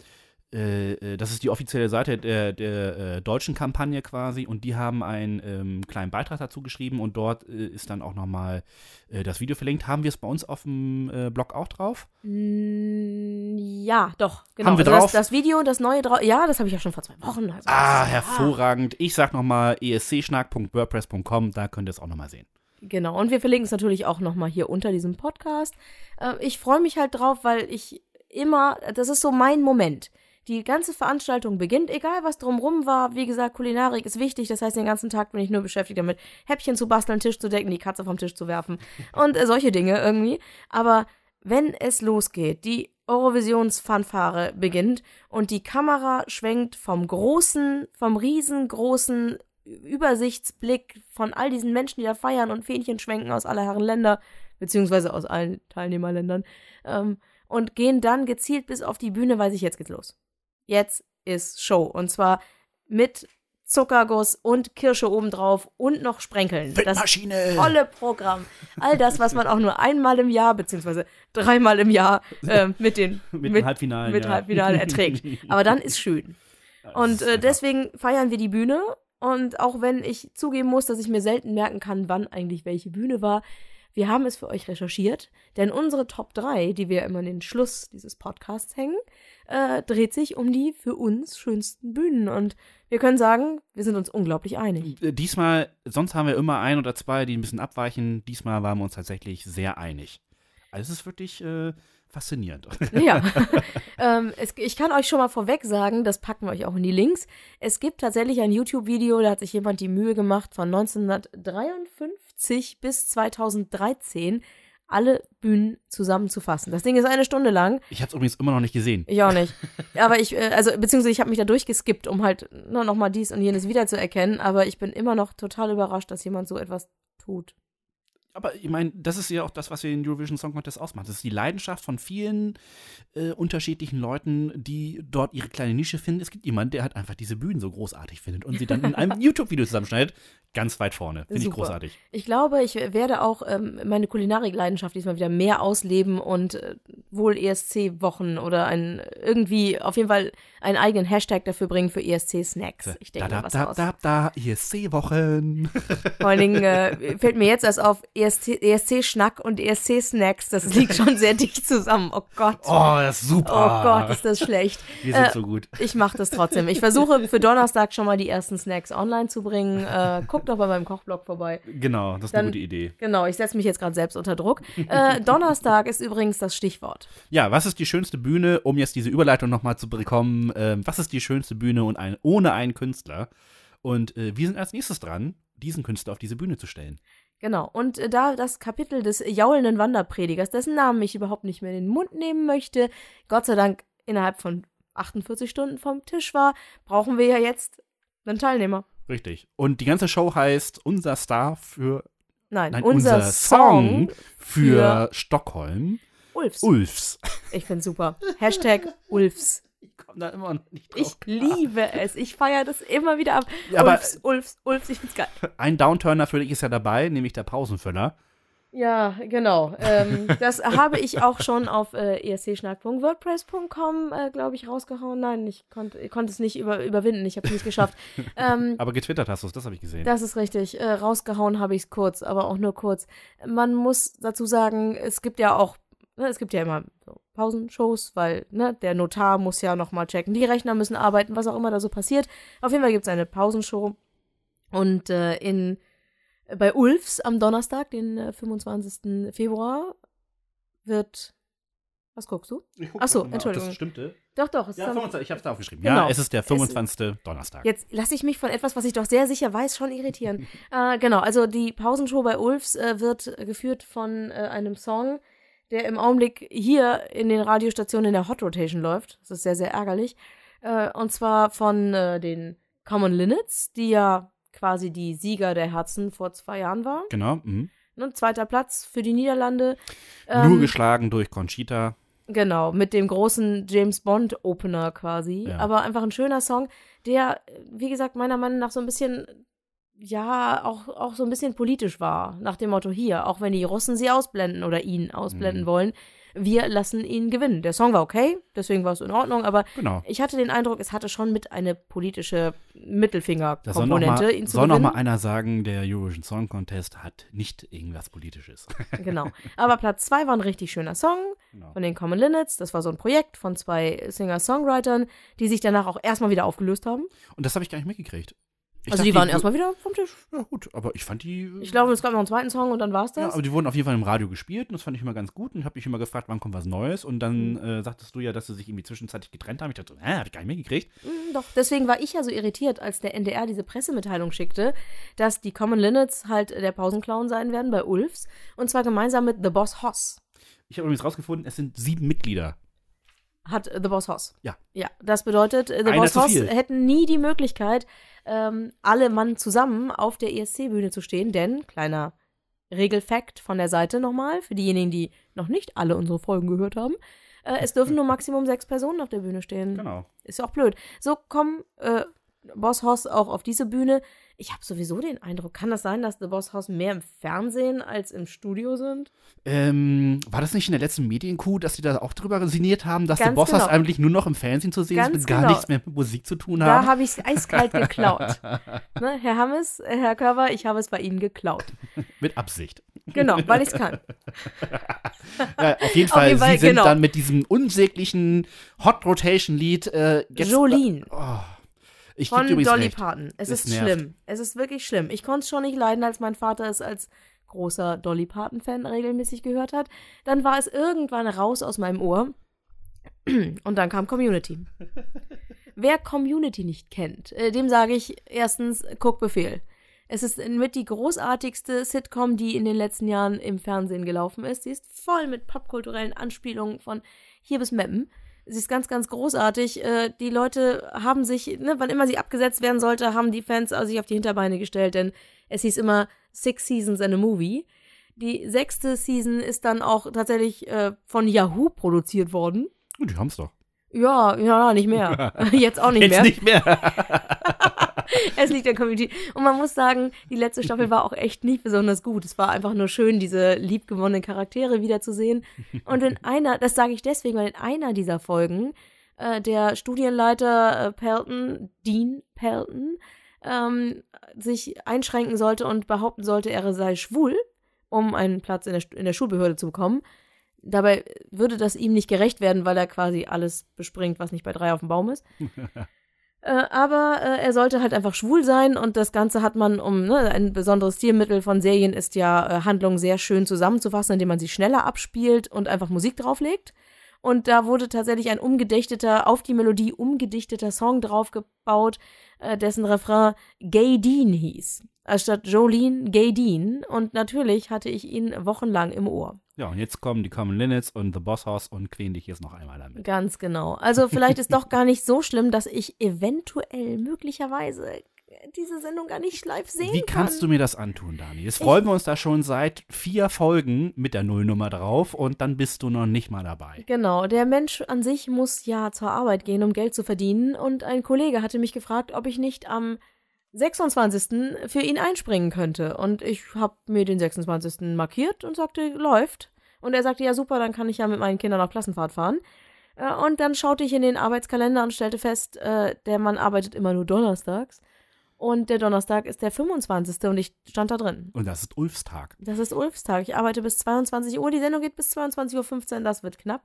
äh, äh, das ist die offizielle Seite der, der äh, deutschen Kampagne quasi und die haben einen ähm, kleinen Beitrag dazu geschrieben und dort äh, ist dann auch nochmal äh, das Video verlinkt. Haben wir es bei uns auf dem Blog auch drauf? ja, doch, genau. Haben wir also drauf? Das, das Video, das neue drauf. Ja, das habe ich ja schon vor zwei Wochen. Also Ah, hervorragend. Ich sag nochmal escschnack.wordpress.com, da könnt ihr es auch nochmal sehen. Genau, und wir verlinken es natürlich auch nochmal hier unter diesem Podcast. Äh, ich freue mich halt drauf, weil ich immer, das ist so mein Moment. Die ganze Veranstaltung beginnt, egal was drumrum war. Wie gesagt, Kulinarik ist wichtig. Das heißt, den ganzen Tag bin ich nur beschäftigt damit, Häppchen zu basteln, Tisch zu decken, die Katze vom Tisch zu werfen und äh, solche Dinge irgendwie. Aber wenn es losgeht, die Eurovisionsfanfare beginnt und die Kamera schwenkt vom großen, vom riesengroßen Übersichtsblick von all diesen Menschen, die da feiern und Fähnchen schwenken aus aller Herren Länder, beziehungsweise aus allen Teilnehmerländern, ähm, und gehen dann gezielt bis auf die Bühne, weiß ich, jetzt geht's los. Jetzt ist Show. Und zwar mit Zuckerguss und Kirsche obendrauf und noch Sprenkeln. Das Windmaschine! volle Programm. All das, was man auch nur einmal im Jahr, beziehungsweise dreimal im Jahr äh, mit den Mit dem Halbfinale, mit ja. Halbfinale erträgt. Aber dann ist schön. Und äh, deswegen feiern wir die Bühne. Und auch wenn ich zugeben muss, dass ich mir selten merken kann, wann eigentlich welche Bühne war, wir haben es für euch recherchiert. Denn unsere Top 3, die wir immer in den Schluss dieses Podcasts hängen, äh, dreht sich um die für uns schönsten Bühnen. Und wir können sagen, wir sind uns unglaublich einig. Äh, Diesmal, sonst haben wir immer ein oder zwei, die ein bisschen abweichen. Diesmal waren wir uns tatsächlich sehr einig. Also es ist wirklich äh, faszinierend. Ja. ähm, es, ich kann euch schon mal vorweg sagen, das packen wir euch auch in die Links. Es gibt tatsächlich ein YouTube-Video, da hat sich jemand die Mühe gemacht, von 1953 bis 2013 alle Bühnen zusammenzufassen. Das Ding ist eine Stunde lang. Ich habe es übrigens immer noch nicht gesehen. Ich auch nicht. Aber ich, äh, also, beziehungsweise ich habe mich da durchgeskippt, um halt nur noch mal dies und jenes wiederzuerkennen. Aber ich bin immer noch total überrascht, dass jemand so etwas tut. Aber ich meine, das ist ja auch das, was den Eurovision Song Contest ausmacht. Das ist die Leidenschaft von vielen äh, unterschiedlichen Leuten, die dort ihre kleine Nische finden. Es gibt jemanden, der halt einfach diese Bühnen so großartig findet und sie dann in einem YouTube-Video zusammenschneidet. Ganz weit vorne. Finde ich großartig. Ich glaube, ich werde auch ähm, meine Kulinarik-Leidenschaft diesmal wieder mehr ausleben und äh, wohl ESC-Wochen oder ein irgendwie auf jeden Fall einen eigenen Hashtag dafür bringen für ESC-Snacks. Ich denke da, mal da, was da, aus. da, da, ESC-Wochen. Vor allen Dingen äh, fällt mir jetzt erst auf ESC ESC-Schnack und ESC-Snacks. Das liegt schon sehr dicht zusammen. Oh Gott. Oh, das ist Oh super. Gott, ist das schlecht. Wir sind Äh, so gut. Ich mache das trotzdem. Ich versuche für Donnerstag schon mal die ersten Snacks online zu bringen. Äh, guckt doch bei meinem Kochblog vorbei. Genau, das ist dann- eine gute Idee. Genau, ich setze mich jetzt gerade selbst unter Druck. Äh, Donnerstag ist übrigens das Stichwort. Ja, was ist die schönste Bühne, um jetzt diese Überleitung nochmal zu bekommen? Ähm, was ist die schönste Bühne und ein, ohne einen Künstler? Und äh, wir sind als nächstes dran, diesen Künstler auf diese Bühne zu stellen. Genau. Und äh, da das Kapitel des jaulenden Wanderpredigers, dessen Namen ich überhaupt nicht mehr in den Mund nehmen möchte, Gott sei Dank innerhalb von 48 Stunden vom Tisch war, brauchen wir ja jetzt einen Teilnehmer. Richtig. Und die ganze Show heißt Unser Star für. Nein, Nein, unser, Song für, Stockholm. Ulfs. Ulfs. Ich find's super. Hashtag Ulfs. Ich komme da immer noch nicht Ich liebe es. Ich feiere das immer wieder ab. Ja, aber- Ulfs, Ulfs, Ulfs, ich find's geil. Ein Downturner für dich ist ja dabei, nämlich der Pausenfüller. Ja, genau. Ähm, das habe ich auch schon auf äh, escschnack.wordpress.com, äh, glaube ich, rausgehauen. Nein, ich konnte ich konnte es nicht über, überwinden. Ich habe es nicht geschafft. ähm, Aber getwittert hast du es, das habe ich gesehen. das ist richtig. Äh, rausgehauen habe ich es kurz, aber auch nur kurz. Man muss dazu sagen, es gibt ja auch, ne, es gibt ja immer so Pausenshows, weil ne, der Notar muss ja noch mal checken, die Rechner müssen arbeiten, was auch immer da so passiert. Auf jeden Fall gibt es eine Pausenshow und äh, in bei Ulfs am Donnerstag, den äh, 25. Februar, wird. Was guckst du? Ich guck Ach so, grad mal, ob Entschuldigung. Das stimmte. Doch, doch. Es Ja, ist am- 25, ich habe es da aufgeschrieben. Genau. Ja, es ist der 25. Donnerstag. Jetzt lasse ich mich von etwas, was ich doch sehr sicher weiß, schon irritieren. äh, genau, also die Pausenshow bei Ulfs äh, wird geführt von äh, einem Song, der im Augenblick hier in den Radiostationen in der Hot Rotation läuft. Das ist sehr, sehr ärgerlich. Äh, und zwar von äh, den Common Linnets, die ja quasi die Sieger der Herzen vor zwei Jahren waren. Genau. Mhm. Ne, zweiter Platz für die Niederlande. Nur Ähm, geschlagen durch Conchita. Genau, mit dem großen James Bond Opener quasi. Ja. Aber einfach ein schöner Song, der, wie gesagt, meiner Meinung nach so ein bisschen, ja, auch, auch so ein bisschen politisch war. Nach dem Motto hier, auch wenn die Russen sie ausblenden oder ihn ausblenden Mhm. wollen, wir lassen ihn gewinnen. Der Song war okay, deswegen war es in Ordnung, aber Genau. ich hatte den Eindruck, es hatte schon mit eine politische soll noch Mittelfinger-Komponente, mal, ihn zu soll noch mal einer sagen, der Eurovision Song Contest hat nicht irgendwas Politisches. Genau. Aber Platz zwei war ein richtig schöner Song. genau. von den Common Linnets. Das war so ein Projekt von zwei Singer-Songwritern, die sich danach auch erstmal wieder aufgelöst haben. Und das habe ich gar nicht mitgekriegt. Ich also dachte, die waren erstmal wieder vom Tisch. Ja, gut, aber ich fand die. Ich glaube, es gab noch einen zweiten Song und dann war es Ja, das. aber die wurden auf jeden Fall im Radio gespielt und das fand ich immer ganz gut und ich habe mich immer gefragt, wann kommt was Neues und dann Mhm. äh, sagtest du ja, dass sie sich irgendwie zwischenzeitlich getrennt haben. Ich dachte, so, hä, hab ich gar nicht mitgekriegt. Mm, Doch, deswegen war ich ja so irritiert, als der NDR diese Pressemitteilung schickte, dass die Common Linnets halt der Pausenclown sein werden bei Ulfs. Und zwar gemeinsam mit The Boss Hoss. Ich habe übrigens rausgefunden, es sind sieben Mitglieder. Hat The Boss Hoss. Ja. Ja, das bedeutet, The Einer Boss Hoss hätten nie die Möglichkeit, ähm, alle Mann zusammen auf der ESC-Bühne zu stehen, denn, kleiner Regelfact von der Seite nochmal, für diejenigen, die noch nicht alle unsere Folgen gehört haben, äh, es dürfen nur Maximum sechs Personen auf der Bühne stehen. Genau. Ist ja auch blöd. So kommen äh, Boss Hoss auch auf diese Bühne. Ich habe sowieso den Eindruck, kann das sein, dass The Boss Hoss mehr im Fernsehen als im Studio sind? Ähm, war das nicht in der letzten Medienkuh, dass sie da auch drüber resigniert haben, dass Ganz Boss genau. eigentlich nur noch im Fernsehen zu sehen Ganz ist, mit gar genau. nichts mehr mit Musik zu tun Da haben? habe ich es eiskalt geklaut. ne, Herr Hammes, Herr Körber, ich habe es bei Ihnen geklaut. mit Absicht. Genau, weil ich es kann. Ja, auf jeden Auf Fall, jeden Fall, sie sind genau. dann mit diesem unsäglichen Hot Rotation Lied äh, jetzt. Jolene Oh, ich von Dolly recht. Parton. Es Es ist nervt. schlimm. Es ist wirklich schlimm. Ich konnte es schon nicht leiden, als mein Vater es als großer Dolly Parton-Fan regelmäßig gehört hat. Dann war es irgendwann raus aus meinem Ohr. Und dann kam Community. Wer Community nicht kennt, äh, dem sage ich erstens, guck Befehl. Es ist mit die großartigste Sitcom, die in den letzten Jahren im Fernsehen gelaufen ist. Sie ist voll mit popkulturellen Anspielungen von hier bis Meppen. Sie ist ganz, ganz großartig. Äh, die Leute haben sich, ne, wann immer sie abgesetzt werden sollte, haben die Fans also sich auf die Hinterbeine gestellt, denn es hieß immer Six Seasons and a Movie. Die sechste Season ist dann auch tatsächlich äh, von Yahoo produziert worden. Oh, die haben's doch. Ja, ja, nicht mehr. Jetzt auch nicht Jetzt mehr. nicht mehr. Es liegt der Community. Und man muss sagen, die letzte Staffel war auch echt nicht besonders gut. Es war einfach nur schön, diese liebgewonnenen Charaktere wiederzusehen. Und in einer, das sage ich deswegen, weil in einer dieser Folgen äh, der Studienleiter äh, Pelton, Dean Pelton, ähm, sich einschränken sollte und behaupten sollte, er sei schwul, um einen Platz in der, in der Schulbehörde zu bekommen. Dabei würde das ihm nicht gerecht werden, weil er quasi alles bespringt, was nicht bei drei auf dem Baum ist. Äh, aber äh, er sollte halt einfach schwul sein und das Ganze hat man, um ne, ein besonderes Stilmittel von Serien ist ja, äh, Handlungen sehr schön zusammenzufassen, indem man sie schneller abspielt und einfach Musik drauflegt. Und da wurde tatsächlich ein umgedichteter, auf die Melodie umgedichteter Song draufgebaut, äh, dessen Refrain Gay Dean hieß. Anstatt Jolene Gay Dean. Und natürlich hatte ich ihn wochenlang im Ohr. Ja, und jetzt kommen die Common Linnets und The Boss House und quälen dich jetzt noch einmal damit. Ganz genau. Also vielleicht ist doch gar nicht so schlimm, dass ich eventuell möglicherweise diese Sendung gar nicht live sehen Wie kann. kannst du mir das antun, Dani? Jetzt freuen wir uns da schon seit vier Folgen mit der Nullnummer drauf und dann bist du noch nicht mal dabei. Genau, der Mensch an sich muss ja zur Arbeit gehen, um Geld zu verdienen. Und ein Kollege hatte mich gefragt, ob ich nicht am 26. für ihn einspringen könnte. Und ich habe mir den 26. markiert und sagte, läuft. Und er sagte, ja super, dann kann ich ja mit meinen Kindern auf Klassenfahrt fahren. Äh, Und dann schaute ich in den Arbeitskalender und stellte fest, äh, der Mann arbeitet immer nur donnerstags. Und der Donnerstag ist der 25. und ich stand da drin. Und das ist Ulfs Tag. Das ist Ulfstag. Ich arbeite bis 22 Uhr. Die Sendung geht bis 22.15 Uhr. Das wird knapp.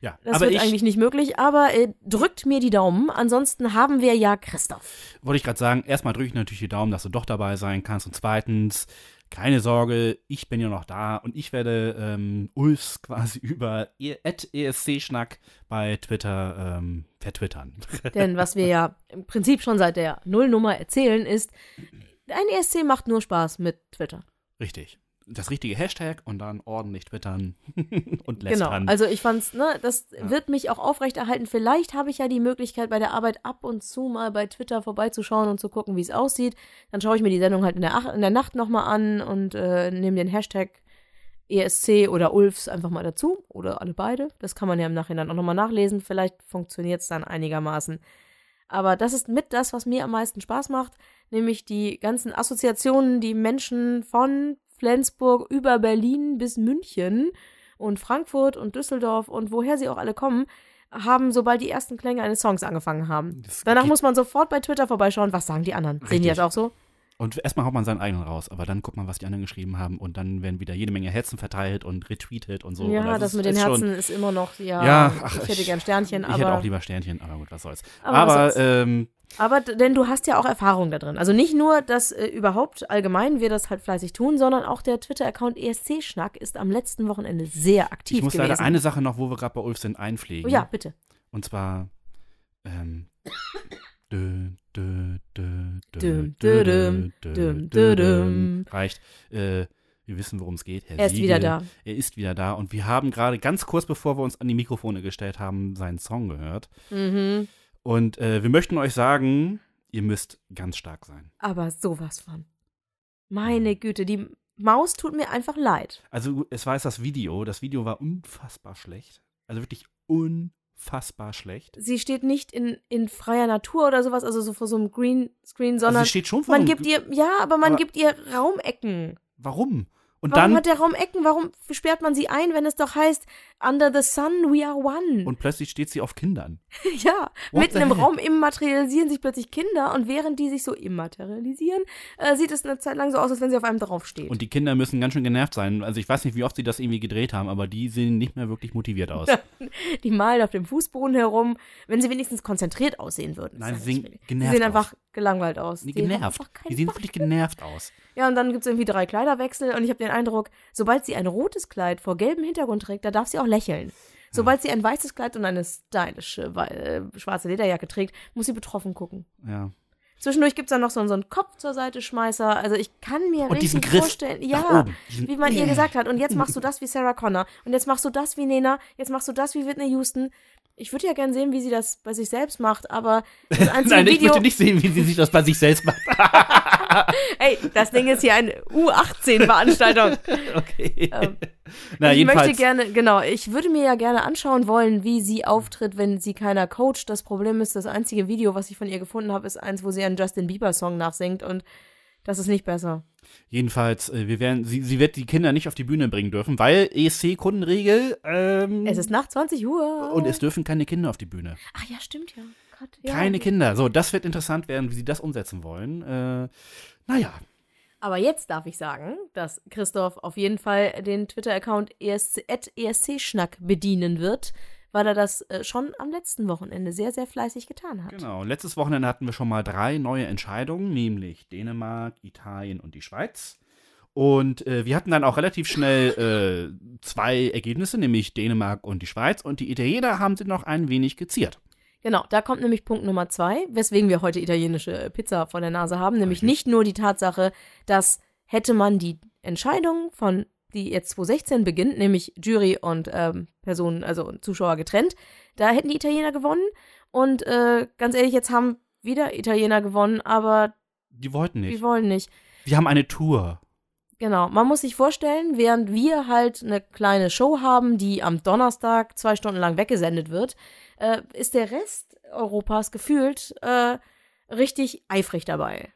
Ja, Das wird ich eigentlich nicht möglich, aber äh, drückt mir die Daumen. Ansonsten haben wir ja Christoph. wollte ich gerade sagen, erstmal drücke ich natürlich die Daumen, dass du doch dabei sein kannst. Und zweitens, keine Sorge, ich bin ja noch da und ich werde ähm, Ulfs quasi über E- ESC-Schnack bei Twitter ähm, vertwittern. Denn was wir ja im Prinzip schon seit der Nullnummer erzählen, ist, ein ESC macht nur Spaß mit Twitter. Richtig. Das richtige Hashtag und dann ordentlich twittern und Genau. lästern. Also ich fand's, ne, das wird mich auch aufrechterhalten. Vielleicht habe ich ja die Möglichkeit, bei der Arbeit ab und zu mal bei Twitter vorbeizuschauen und zu gucken, wie es aussieht. Dann schaue ich mir die Sendung halt in der, Ach in der Nacht nochmal an und äh, nehme den Hashtag ESC oder Ulfs einfach mal dazu. Oder alle beide. Das kann man ja im Nachhinein auch nochmal nachlesen. Vielleicht funktioniert es dann einigermaßen. Aber das ist mit das, was mir am meisten Spaß macht, nämlich die ganzen Assoziationen, die Menschen von Flensburg über Berlin bis München und Frankfurt und Düsseldorf und woher sie auch alle kommen, haben, sobald die ersten Klänge eines Songs angefangen haben. Das Danach muss man sofort bei Twitter vorbeischauen, was sagen die anderen. Sehen die Richtig. das auch so? Und erstmal haut man seinen eigenen raus, aber dann guckt man, was die anderen geschrieben haben und dann werden wieder jede Menge Herzen verteilt und retweetet und so. ja, und das, ist- mit den ist schon- Herzen ist immer noch, ja, Ja, ach, ich hätte ich- gern Sternchen, Ich aber, hätte auch lieber Sternchen, aber gut, was soll's. Aber Aber, was soll's. ähm, aber denn du hast ja auch Erfahrung da drin. Also nicht nur, dass äh, überhaupt allgemein wir das halt fleißig tun, sondern auch der Twitter-Account ESC-Schnack ist am letzten Wochenende sehr aktiv ich muss gewesen. leider eine Sache noch, wo wir gerade bei Ulf sind, einpflegen. oh ja, bitte. Und zwar, ähm. Reicht. Äh, wir wissen, worum es geht. Herr Er ist Siegel, wieder da. Er ist wieder da. Und wir haben gerade ganz kurz bevor wir uns an die Mikrofone gestellt haben, seinen Song gehört. Mhm. Und äh, wir möchten euch sagen, ihr müsst ganz stark sein. Aber sowas von. Meine Güte, die Maus tut mir einfach leid. Also es war jetzt das Video. Das Video war unfassbar schlecht. Also wirklich unfassbar schlecht. Sie steht nicht in, in freier Natur oder sowas, also so vor so einem Greenscreen, Also sondern sie steht schon vor man einem gibt ihr, ja, aber man aber- gibt ihr Raumecken. Warum? Und Warum dann hat der Raum Ecken? Warum sperrt man sie ein, wenn es doch heißt, under the sun we are one? und plötzlich steht sie auf Kindern. ja, What mitten im heck? Raum immaterialisieren sich plötzlich Kinder und während die sich so immaterialisieren, äh, sieht es eine Zeit lang so aus, als wenn sie auf einem draufsteht. Und die Kinder müssen ganz schön genervt sein. Also ich weiß nicht, wie oft sie das irgendwie gedreht haben, aber die sehen nicht mehr wirklich motiviert aus. die malen auf dem Fußboden herum, wenn sie wenigstens konzentriert aussehen würden. Nein, sie sehen genervt Sie sehen aus. einfach gelangweilt aus. Nee, genervt. Die sehen wirklich genervt aus. Ja, und dann gibt es irgendwie drei Kleiderwechsel und ich habe den Eindruck, sobald sie ein rotes Kleid vor gelbem Hintergrund trägt, da darf sie auch lächeln. Sobald sie ein weißes Kleid und eine stylische äh, schwarze Lederjacke trägt, muss sie betroffen gucken. Ja. Zwischendurch gibt es dann noch so, so einen Kopf zur Seite Schmeißer. Also ich kann mir Und richtig Griff vorstellen, ja, wie man ihr gesagt hat. Und jetzt machst du das wie Sarah Connor. Und jetzt machst du das wie Nena. Jetzt machst du das wie Whitney Houston. Ich würde ja gern sehen, wie sie das bei sich selbst macht, aber das einzige Nein, ich Video. möchte nicht sehen, wie sie sich das bei sich selbst macht. Ey, das Ding ist hier eine U18-Veranstaltung. okay. Ähm, Na, ich jedenfalls. möchte gerne, genau, ich würde mir ja gerne anschauen wollen, wie sie auftritt, wenn sie keiner coacht. Das Problem ist, das einzige Video, was ich von ihr gefunden habe, ist eins, wo sie einen Justin Bieber-Song nachsingt und das ist nicht besser. Jedenfalls, äh, wir werden, sie, sie wird die Kinder nicht auf die Bühne bringen dürfen, weil ESC-Kundenregel ähm, Es ist nach 20 Uhr. und es dürfen keine Kinder auf die Bühne. Ach ja, stimmt ja. Gott, ja. Keine Kinder. So, das wird interessant werden, wie sie das umsetzen wollen. Äh, naja, Aber jetzt darf ich sagen, dass Christoph auf jeden Fall den Twitter-Account E ESC, ESC-Schnack bedienen wird, weil er das äh, schon am letzten Wochenende sehr, sehr fleißig getan hat. genau. Letztes Wochenende hatten wir schon mal drei neue Entscheidungen, nämlich Dänemark, Italien und die Schweiz. Und äh, wir hatten dann auch relativ schnell äh, zwei Ergebnisse, nämlich Dänemark und die Schweiz. Und die Italiener haben sie noch ein wenig geziert. Genau, da kommt nämlich Punkt Nummer zwei, weswegen wir heute italienische Pizza vor der Nase haben. Nämlich Richtig. nicht nur die Tatsache, dass hätte man die Entscheidung von, die jetzt 2016 beginnt, nämlich Jury und ähm, Personen, also Zuschauer getrennt, da hätten die Italiener gewonnen. Und äh, ganz ehrlich, jetzt haben wieder Italiener gewonnen, aber Die wollten die nicht. wollen nicht. Wir haben eine Tour. Genau, man muss sich vorstellen, während wir halt eine kleine Show haben, die am Donnerstag zwei Stunden lang weggesendet wird, äh, ist der Rest Europas gefühlt äh, richtig eifrig dabei.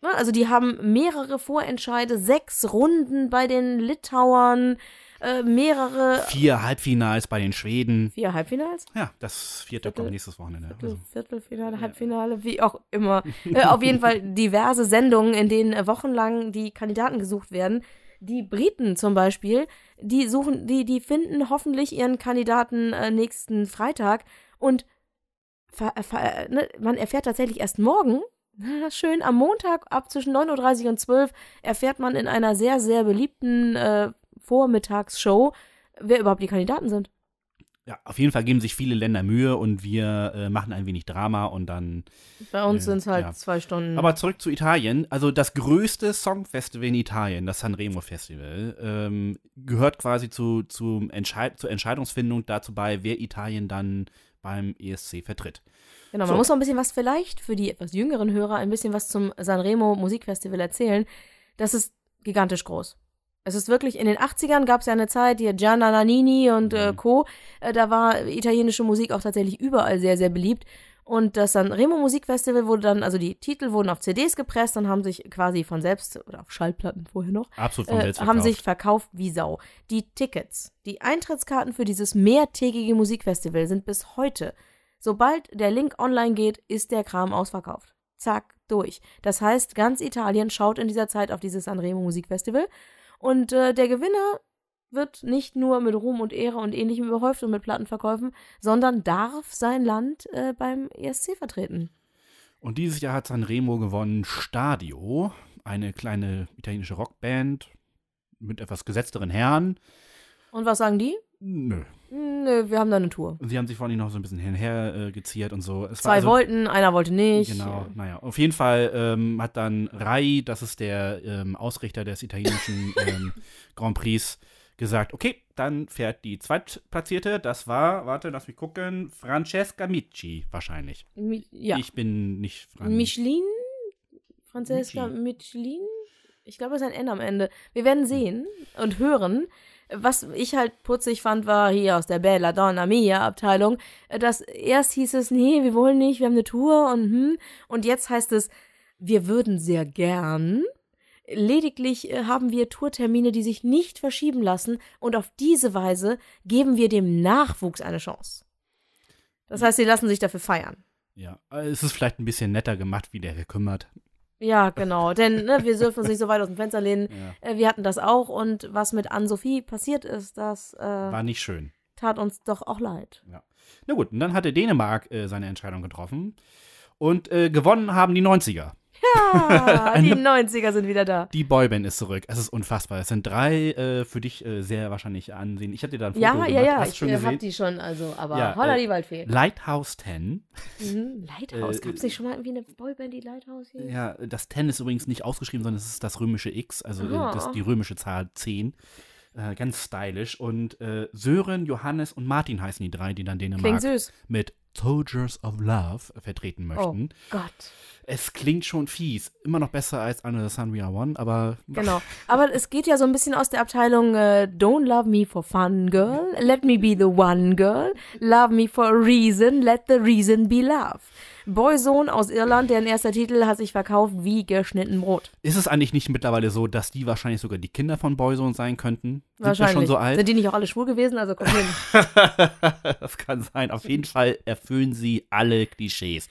Ne, Also die haben mehrere Vorentscheide, sechs Runden bei den Litauern, äh, mehrere Vier Halbfinals bei den Schweden. vier Halbfinals, Ja, das vierte Viertel- kommt nächstes Wochenende. Viertel, Also, Viertelfinale, Halbfinale, wie auch immer. äh, auf jeden Fall diverse Sendungen, in denen äh, wochenlang die Kandidaten gesucht werden. Die Briten zum Beispiel, die suchen, die, die finden hoffentlich ihren Kandidaten äh, nächsten Freitag und ver, ver, äh, ne, man erfährt tatsächlich erst morgen, schön am Montag ab zwischen 9.30 Uhr und 12 erfährt man in einer sehr, sehr beliebten äh, Vormittagsshow, wer überhaupt die Kandidaten sind. Ja, auf jeden Fall geben sich viele Länder Mühe und wir äh, machen ein wenig Drama und dann. Bei uns Ja, sind es halt ja. zwei Stunden. Aber zurück zu Italien. Also das größte Songfestival in Italien, das Sanremo Festival, ähm, gehört quasi zu, zum Entscheid zur Entscheidungsfindung dazu bei, wer Italien dann beim ESC vertritt. Genau, man So. muss noch ein bisschen was vielleicht für die etwas jüngeren Hörer ein bisschen was zum Sanremo Musikfestival erzählen. Das ist gigantisch groß. Es ist wirklich, in den 80ern gab es ja eine Zeit, die Gianna Nannini und äh, Mhm. Co., äh, da war italienische Musik auch tatsächlich überall sehr, sehr beliebt. Und das Sanremo Musikfestival wurde dann, also die Titel wurden auf CDs gepresst und haben sich quasi von selbst, oder auf Schallplatten vorher noch, Absolut von äh, haben verkauft. sich verkauft wie Sau. Die Tickets, die Eintrittskarten für dieses mehrtägige Musikfestival sind bis heute. Sobald der Link online geht, ist der Kram ausverkauft. Zack, durch. Das heißt, ganz Italien schaut in dieser Zeit auf dieses Sanremo Musikfestival und äh, der Gewinner wird nicht nur mit Ruhm und Ehre und ähnlichem überhäuft und mit Plattenverkäufen, sondern darf sein Land äh, beim ESC vertreten. Und dieses Jahr hat Sanremo gewonnen Stadio, eine kleine italienische Rockband mit etwas gesetzteren Herren. Und was sagen die? Nö. Nö, wir haben da eine Tour. Sie haben sich vorhin noch so ein bisschen hin und her äh, geziert und so. Es Zwei also- wollten, einer wollte nicht. Genau, naja. Auf jeden Fall ähm, hat dann Rai, das ist der ähm, Ausrichter des italienischen ähm, Grand Prix, gesagt, okay, dann fährt die Zweitplatzierte, das war, warte, lass mich gucken, Francesca Mici wahrscheinlich. Mi ja. Ich bin nicht Fran Michelin? Francesca Michelin? Ich glaube, es ist ein N am Ende. Wir werden sehen und hören. Was ich halt putzig fand, war hier aus der Bella Donna Mia Abteilung, äh, dass erst hieß es, nee, wir wollen nicht, wir haben eine Tour und hm, und jetzt heißt es, wir würden sehr gern. Lediglich äh, haben wir Tourtermine, die sich nicht verschieben lassen und auf diese Weise geben wir dem Nachwuchs eine Chance. Das heißt, sie lassen sich dafür feiern. Ja, äh, es ist vielleicht ein bisschen netter gemacht, wie der gekümmert. Ja, genau. Denn ne, wir dürfen uns nicht so weit aus dem Fenster lehnen. Ja. Äh, wir hatten das auch und was mit Anne-Sophie passiert ist, das äh, War nicht schön. tat uns doch auch leid. Na gut, und dann hatte Dänemark äh, seine Entscheidung getroffen. Und äh, gewonnen haben die 90er. Ja, die 90er sind wieder da. Die Boyband ist zurück. Es ist unfassbar. Es sind drei äh, für dich äh, sehr wahrscheinlich ansehen. Ich hatte dir da ein Foto Ja, gemacht. ja, ja, Hast ich schon äh, gesehen? hab die schon, also, aber Ja, holla äh, die Waldfee. Lighthouse 10. Mhm. Lighthouse, äh, gab es nicht schon mal irgendwie eine Boyband, die Lighthouse hieß? Ja, das 10 ist übrigens nicht ausgeschrieben, sondern es ist das römische X, also Aha. das, die römische Zahl 10. Äh, ganz stylisch. Und Sören, Johannes und Martin heißen die drei, die dann Klingt Dänemark süß. mit Soldiers of Love vertreten möchten. Gott. Es klingt schon fies. Immer noch besser als Under the Sun We Are One, aber Genau. Aber es geht ja so ein bisschen aus der Abteilung äh, Don't love me for fun, girl. Let me be the one, girl. Love me for a reason. Let the reason be love. Boyzone aus Irland, deren erster Titel hat sich verkauft wie geschnitten Brot. ist es eigentlich nicht mittlerweile so, dass die wahrscheinlich sogar die Kinder von Boyzone sein könnten? Sind Wahrscheinlich. schon so alt? Sind die nicht auch alle schwul gewesen? Also komm hin. das kann sein. Auf jeden Fall erfüllen sie alle Klischees.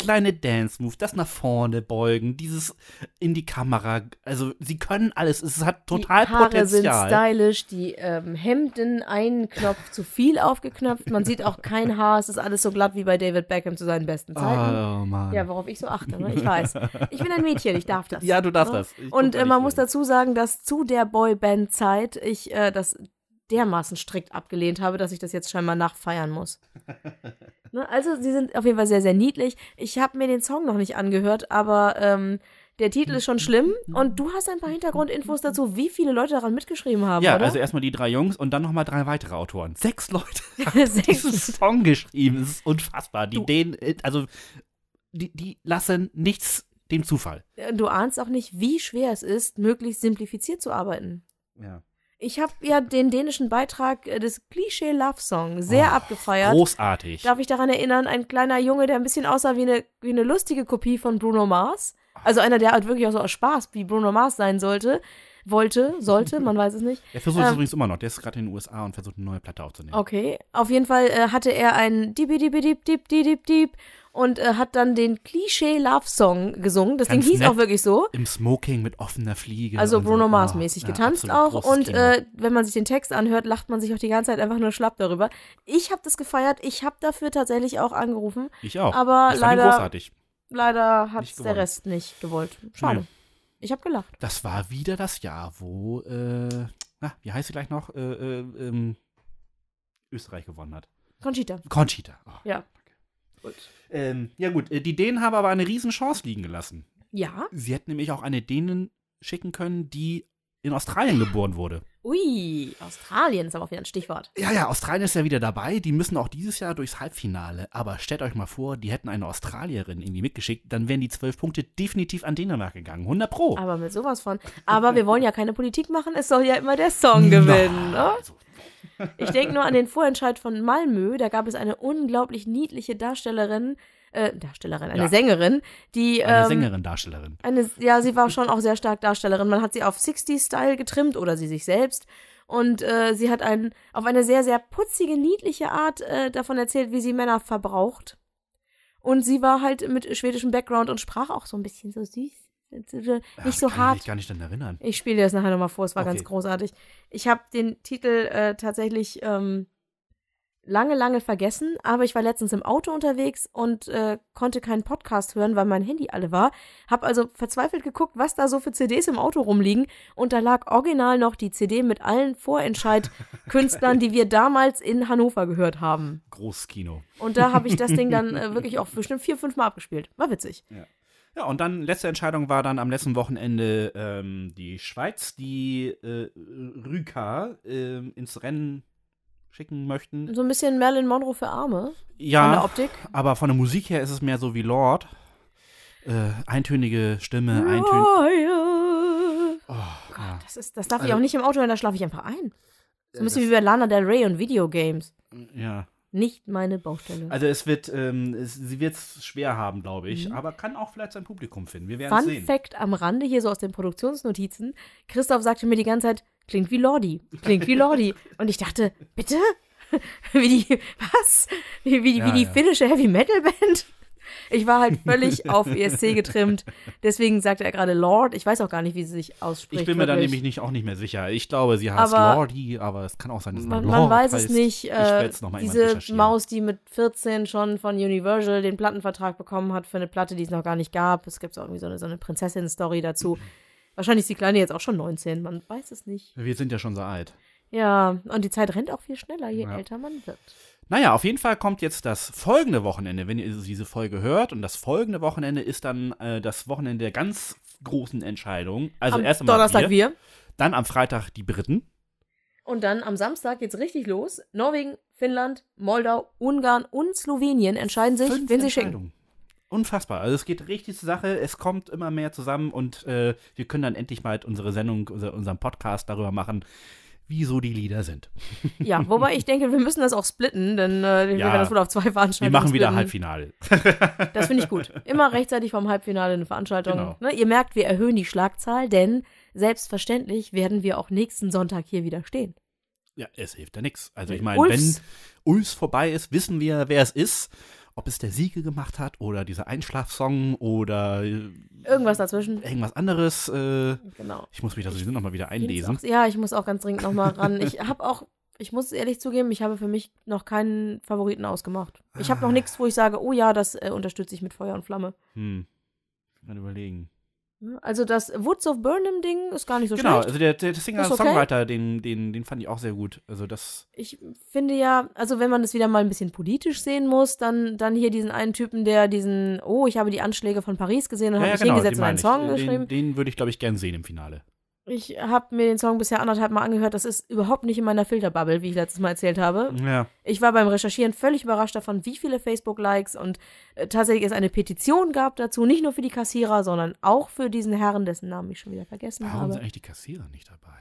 Kleine Dance-Moves, das nach vorne beugen, dieses in die Kamera. Also, sie können alles. Es hat total die Haare Potenzial. sind stylisch, die ähm, Hemden, ein Knopf zu viel aufgeknöpft. Man sieht auch kein Haar. Es ist alles so glatt wie bei David Beckham zu seinen besten Zeiten. Oh, Mann. Ja, worauf ich so achte, ne? ich weiß. Ich bin ein Mädchen, ich darf das. Ja, du darfst ne? das. Ich Und äh, man muss dazu sagen, dass zu der Boyband-Zeit ich äh, das dermaßen strikt abgelehnt habe, dass ich das jetzt scheinbar nachfeiern muss. ne? Also, sie sind auf jeden Fall sehr, sehr niedlich. Ich habe mir den Song noch nicht angehört, aber ähm, der Titel ist schon schlimm. Und du hast ein paar Hintergrundinfos dazu, wie viele Leute daran mitgeschrieben haben, Ja, oder? also erstmal die drei Jungs und dann nochmal drei weitere Autoren. Sechs Leute haben diesen Sechs. Song geschrieben. Das ist unfassbar. Die Du- den, also, die, die lassen nichts dem Zufall. Du ahnst auch nicht, wie schwer es ist, möglichst simplifiziert zu arbeiten. Ja. Ich habe ja den dänischen Beitrag äh, des Klischee Love Song sehr Oh, abgefeiert. Großartig. Darf ich daran erinnern, ein kleiner Junge, der ein bisschen aussah wie eine, wie eine lustige Kopie von Bruno Mars. Also einer, der halt wirklich auch so aus Spaß wie Bruno Mars sein sollte. Wollte, sollte, man weiß es nicht. Er versucht es Ähm, übrigens immer noch. Der ist gerade in den USA und versucht eine neue Platte aufzunehmen. Okay, auf jeden Fall äh, hatte er ein Dibi Dibi Dip Dip Dip Dip Dip und äh, hat dann den Klischee Love Song gesungen. Das Ganz Ding hieß auch wirklich so. Im Smoking mit offener Fliege. Also und so. Bruno Mars Oh, mäßig ja, getanzt absolut auch und äh, wenn man sich den Text anhört, lacht man sich auch die ganze Zeit einfach nur schlapp darüber. Ich habe das gefeiert, ich habe dafür tatsächlich auch angerufen. ich auch. aber ich leider- großartig. Leider hat Nicht der. Rest nicht gewollt. Schade. Nee. Ich habe gelacht. Das war wieder das Jahr, wo, äh, na, wie heißt sie gleich noch? Äh, äh, ähm, Österreich gewonnen hat. Conchita. Conchita. Oh, Ja. Gut. Ähm, ja gut, äh, die Dänen haben aber eine riesen Chance liegen gelassen. Ja. Sie hätten nämlich auch eine Dänen schicken können, die in Australien geboren wurde. Ui, Australien ist aber auch wieder ein Stichwort. Ja, ja, Australien ist ja wieder dabei. Die müssen auch dieses Jahr durchs Halbfinale. Aber stellt euch mal vor, die hätten eine Australierin irgendwie mitgeschickt, dann wären die zwölf Punkte definitiv an Dänemark gegangen. 100 Pro. Aber mit sowas von. Aber wir wollen ja keine Politik machen, es soll ja immer der Song gewinnen. Na, Ne? also, Ich denke nur an den Vorentscheid von Malmö. Da gab es eine unglaublich niedliche Darstellerin, äh, Darstellerin, eine Ja. Sängerin, die. eine ähm, Sängerin, Darstellerin. Eine, ja, sie war schon auch sehr stark Darstellerin. Man hat sie auf 60-Style getrimmt oder sie sich selbst. Und äh, sie hat einen, auf eine sehr, sehr putzige, niedliche Art äh, davon erzählt, wie sie Männer verbraucht. Und sie war halt mit schwedischem Background und sprach auch so ein bisschen so süß. Nicht Ach, so kann hart. Ich mich gar nicht daran erinnern. Ich spiele dir das nachher nochmal vor, es war Okay. ganz großartig. Ich habe den Titel äh, tatsächlich ähm, lange, lange vergessen, aber ich war letztens im Auto unterwegs und äh, konnte keinen Podcast hören, weil mein Handy alle war. Hab also verzweifelt geguckt, was da so für CDs im Auto rumliegen und da lag original noch die CD mit allen Vorentscheid-Künstlern, die wir damals in Hannover gehört haben. Großes Kino. Und da habe ich das Ding dann äh, wirklich auch bestimmt vier, fünf Mal abgespielt. War witzig. Ja, und dann letzte Entscheidung war dann am letzten Wochenende ähm, die Schweiz, die äh, Rüka ähm, ins Rennen schicken möchten. So ein bisschen Marilyn Monroe für Arme von der Ja, Optik. aber von der Musik her ist es mehr so wie Lord. Äh, eintönige Stimme, eintönige. Royal. Oh, ja. Das, ist, das darf ich Also- auch nicht im Auto hören, da schlafe ich einfach ein. So ein Äh, bisschen wie bei Lana Del Rey und Videogames. ja. Nicht meine Baustelle. Also es wird, ähm, es, sie wird es schwer haben, glaube ich, Mhm. aber kann auch vielleicht sein Publikum finden. Wir werden Fun sehen. Fact am Rande, hier so aus den Produktionsnotizen. Christoph sagte mir die ganze Zeit, klingt wie Lordi, klingt wie Lordi. Und ich dachte, bitte? wie die, was? Wie, wie, Ja, wie die ja. finnische Heavy Metal Band? Ich war halt völlig auf ESC getrimmt. Deswegen sagte er gerade Lord. Ich weiß auch gar nicht, wie sie sich ausspricht. Ich bin mir da nämlich nicht, auch nicht mehr sicher. Ich glaube, sie heißt Aber- Lordi, aber es kann auch sein, dass Man, Lord man weiß es heißt. nicht. Äh, noch mal irgendwann diese. Maus, die mit 14 schon von Universal den Plattenvertrag bekommen hat für eine Platte, die es noch gar nicht gab. Es gibt auch irgendwie so eine, so eine Prinzessin-Story dazu. Wahrscheinlich ist die Kleine jetzt auch schon 19, man weiß es nicht. Wir sind ja schon so alt. Ja, und die Zeit rennt auch viel schneller, je Ja. älter man wird. Naja, auf jeden Fall kommt jetzt das folgende Wochenende, wenn ihr diese Folge hört. Und das folgende Wochenende ist dann äh, das Wochenende der ganz großen Entscheidung. Also am erst einmal Donnerstag wir, wir. dann am Freitag die Briten. Und dann am Samstag geht's richtig los. Norwegen, Finnland, Moldau, Ungarn und Slowenien entscheiden sich, Fünf wen sie schicken. Unfassbar. Also es geht richtig zur Sache. Es kommt immer mehr zusammen und äh, wir können dann endlich mal unsere Sendung, unser, unseren Podcast darüber machen, wie so die Lieder sind. Ja, wobei ich denke, wir müssen das auch splitten, denn äh, wir Ja. werden das wohl auf zwei Wir Veranstaltungen machen wieder splitten. Halbfinale. Das finde ich gut. Immer rechtzeitig vom Halbfinale eine Veranstaltung. Genau. Ne, ihr merkt, wir erhöhen die Schlagzahl, denn selbstverständlich werden wir auch nächsten Sonntag hier wieder stehen. Ja, es hilft ja nichts. Also ich meine, wenn Ulfs vorbei ist, wissen wir, wer es ist. Ob es der Siege gemacht hat oder dieser Einschlafsong oder äh, Irgendwas dazwischen. irgendwas anderes. Äh, Genau. ich muss mich da sowieso nochmal wieder einlesen. Auch, ja, ich muss auch ganz dringend nochmal ran. Ich habe auch Ich muss ehrlich zugeben, ich habe für mich noch keinen Favoriten ausgemacht. Ich habe noch Ah. nichts, wo ich sage, oh ja, das äh, unterstütze ich mit Feuer und Flamme. Hm. Mal überlegen. Also das Woods of Burnham Ding ist gar nicht so genau, schlecht. also der, der Singer, Ist okay. Songwriter, den, den, den fand ich auch sehr gut. Also das. Ich finde ja, also wenn man das wieder mal ein bisschen politisch sehen muss, dann, dann hier diesen einen Typen, der diesen, oh, ich habe die Anschläge von Paris gesehen und Ja, habe ja, mich genau, hingesetzt und einen Song ich. geschrieben. Den, den würde ich, glaube ich, gern sehen im Finale. Ich habe mir den Song bisher anderthalb Mal angehört. Das ist überhaupt nicht in meiner Filterbubble, wie ich letztes Mal erzählt habe. Ja. Ich war beim Recherchieren völlig überrascht davon, wie viele Facebook-Likes und äh, tatsächlich es eine Petition gab dazu, nicht nur für die Kassierer, sondern auch für diesen Herrn, dessen Namen ich schon wieder vergessen Warum habe. sind eigentlich die Kassierer nicht dabei?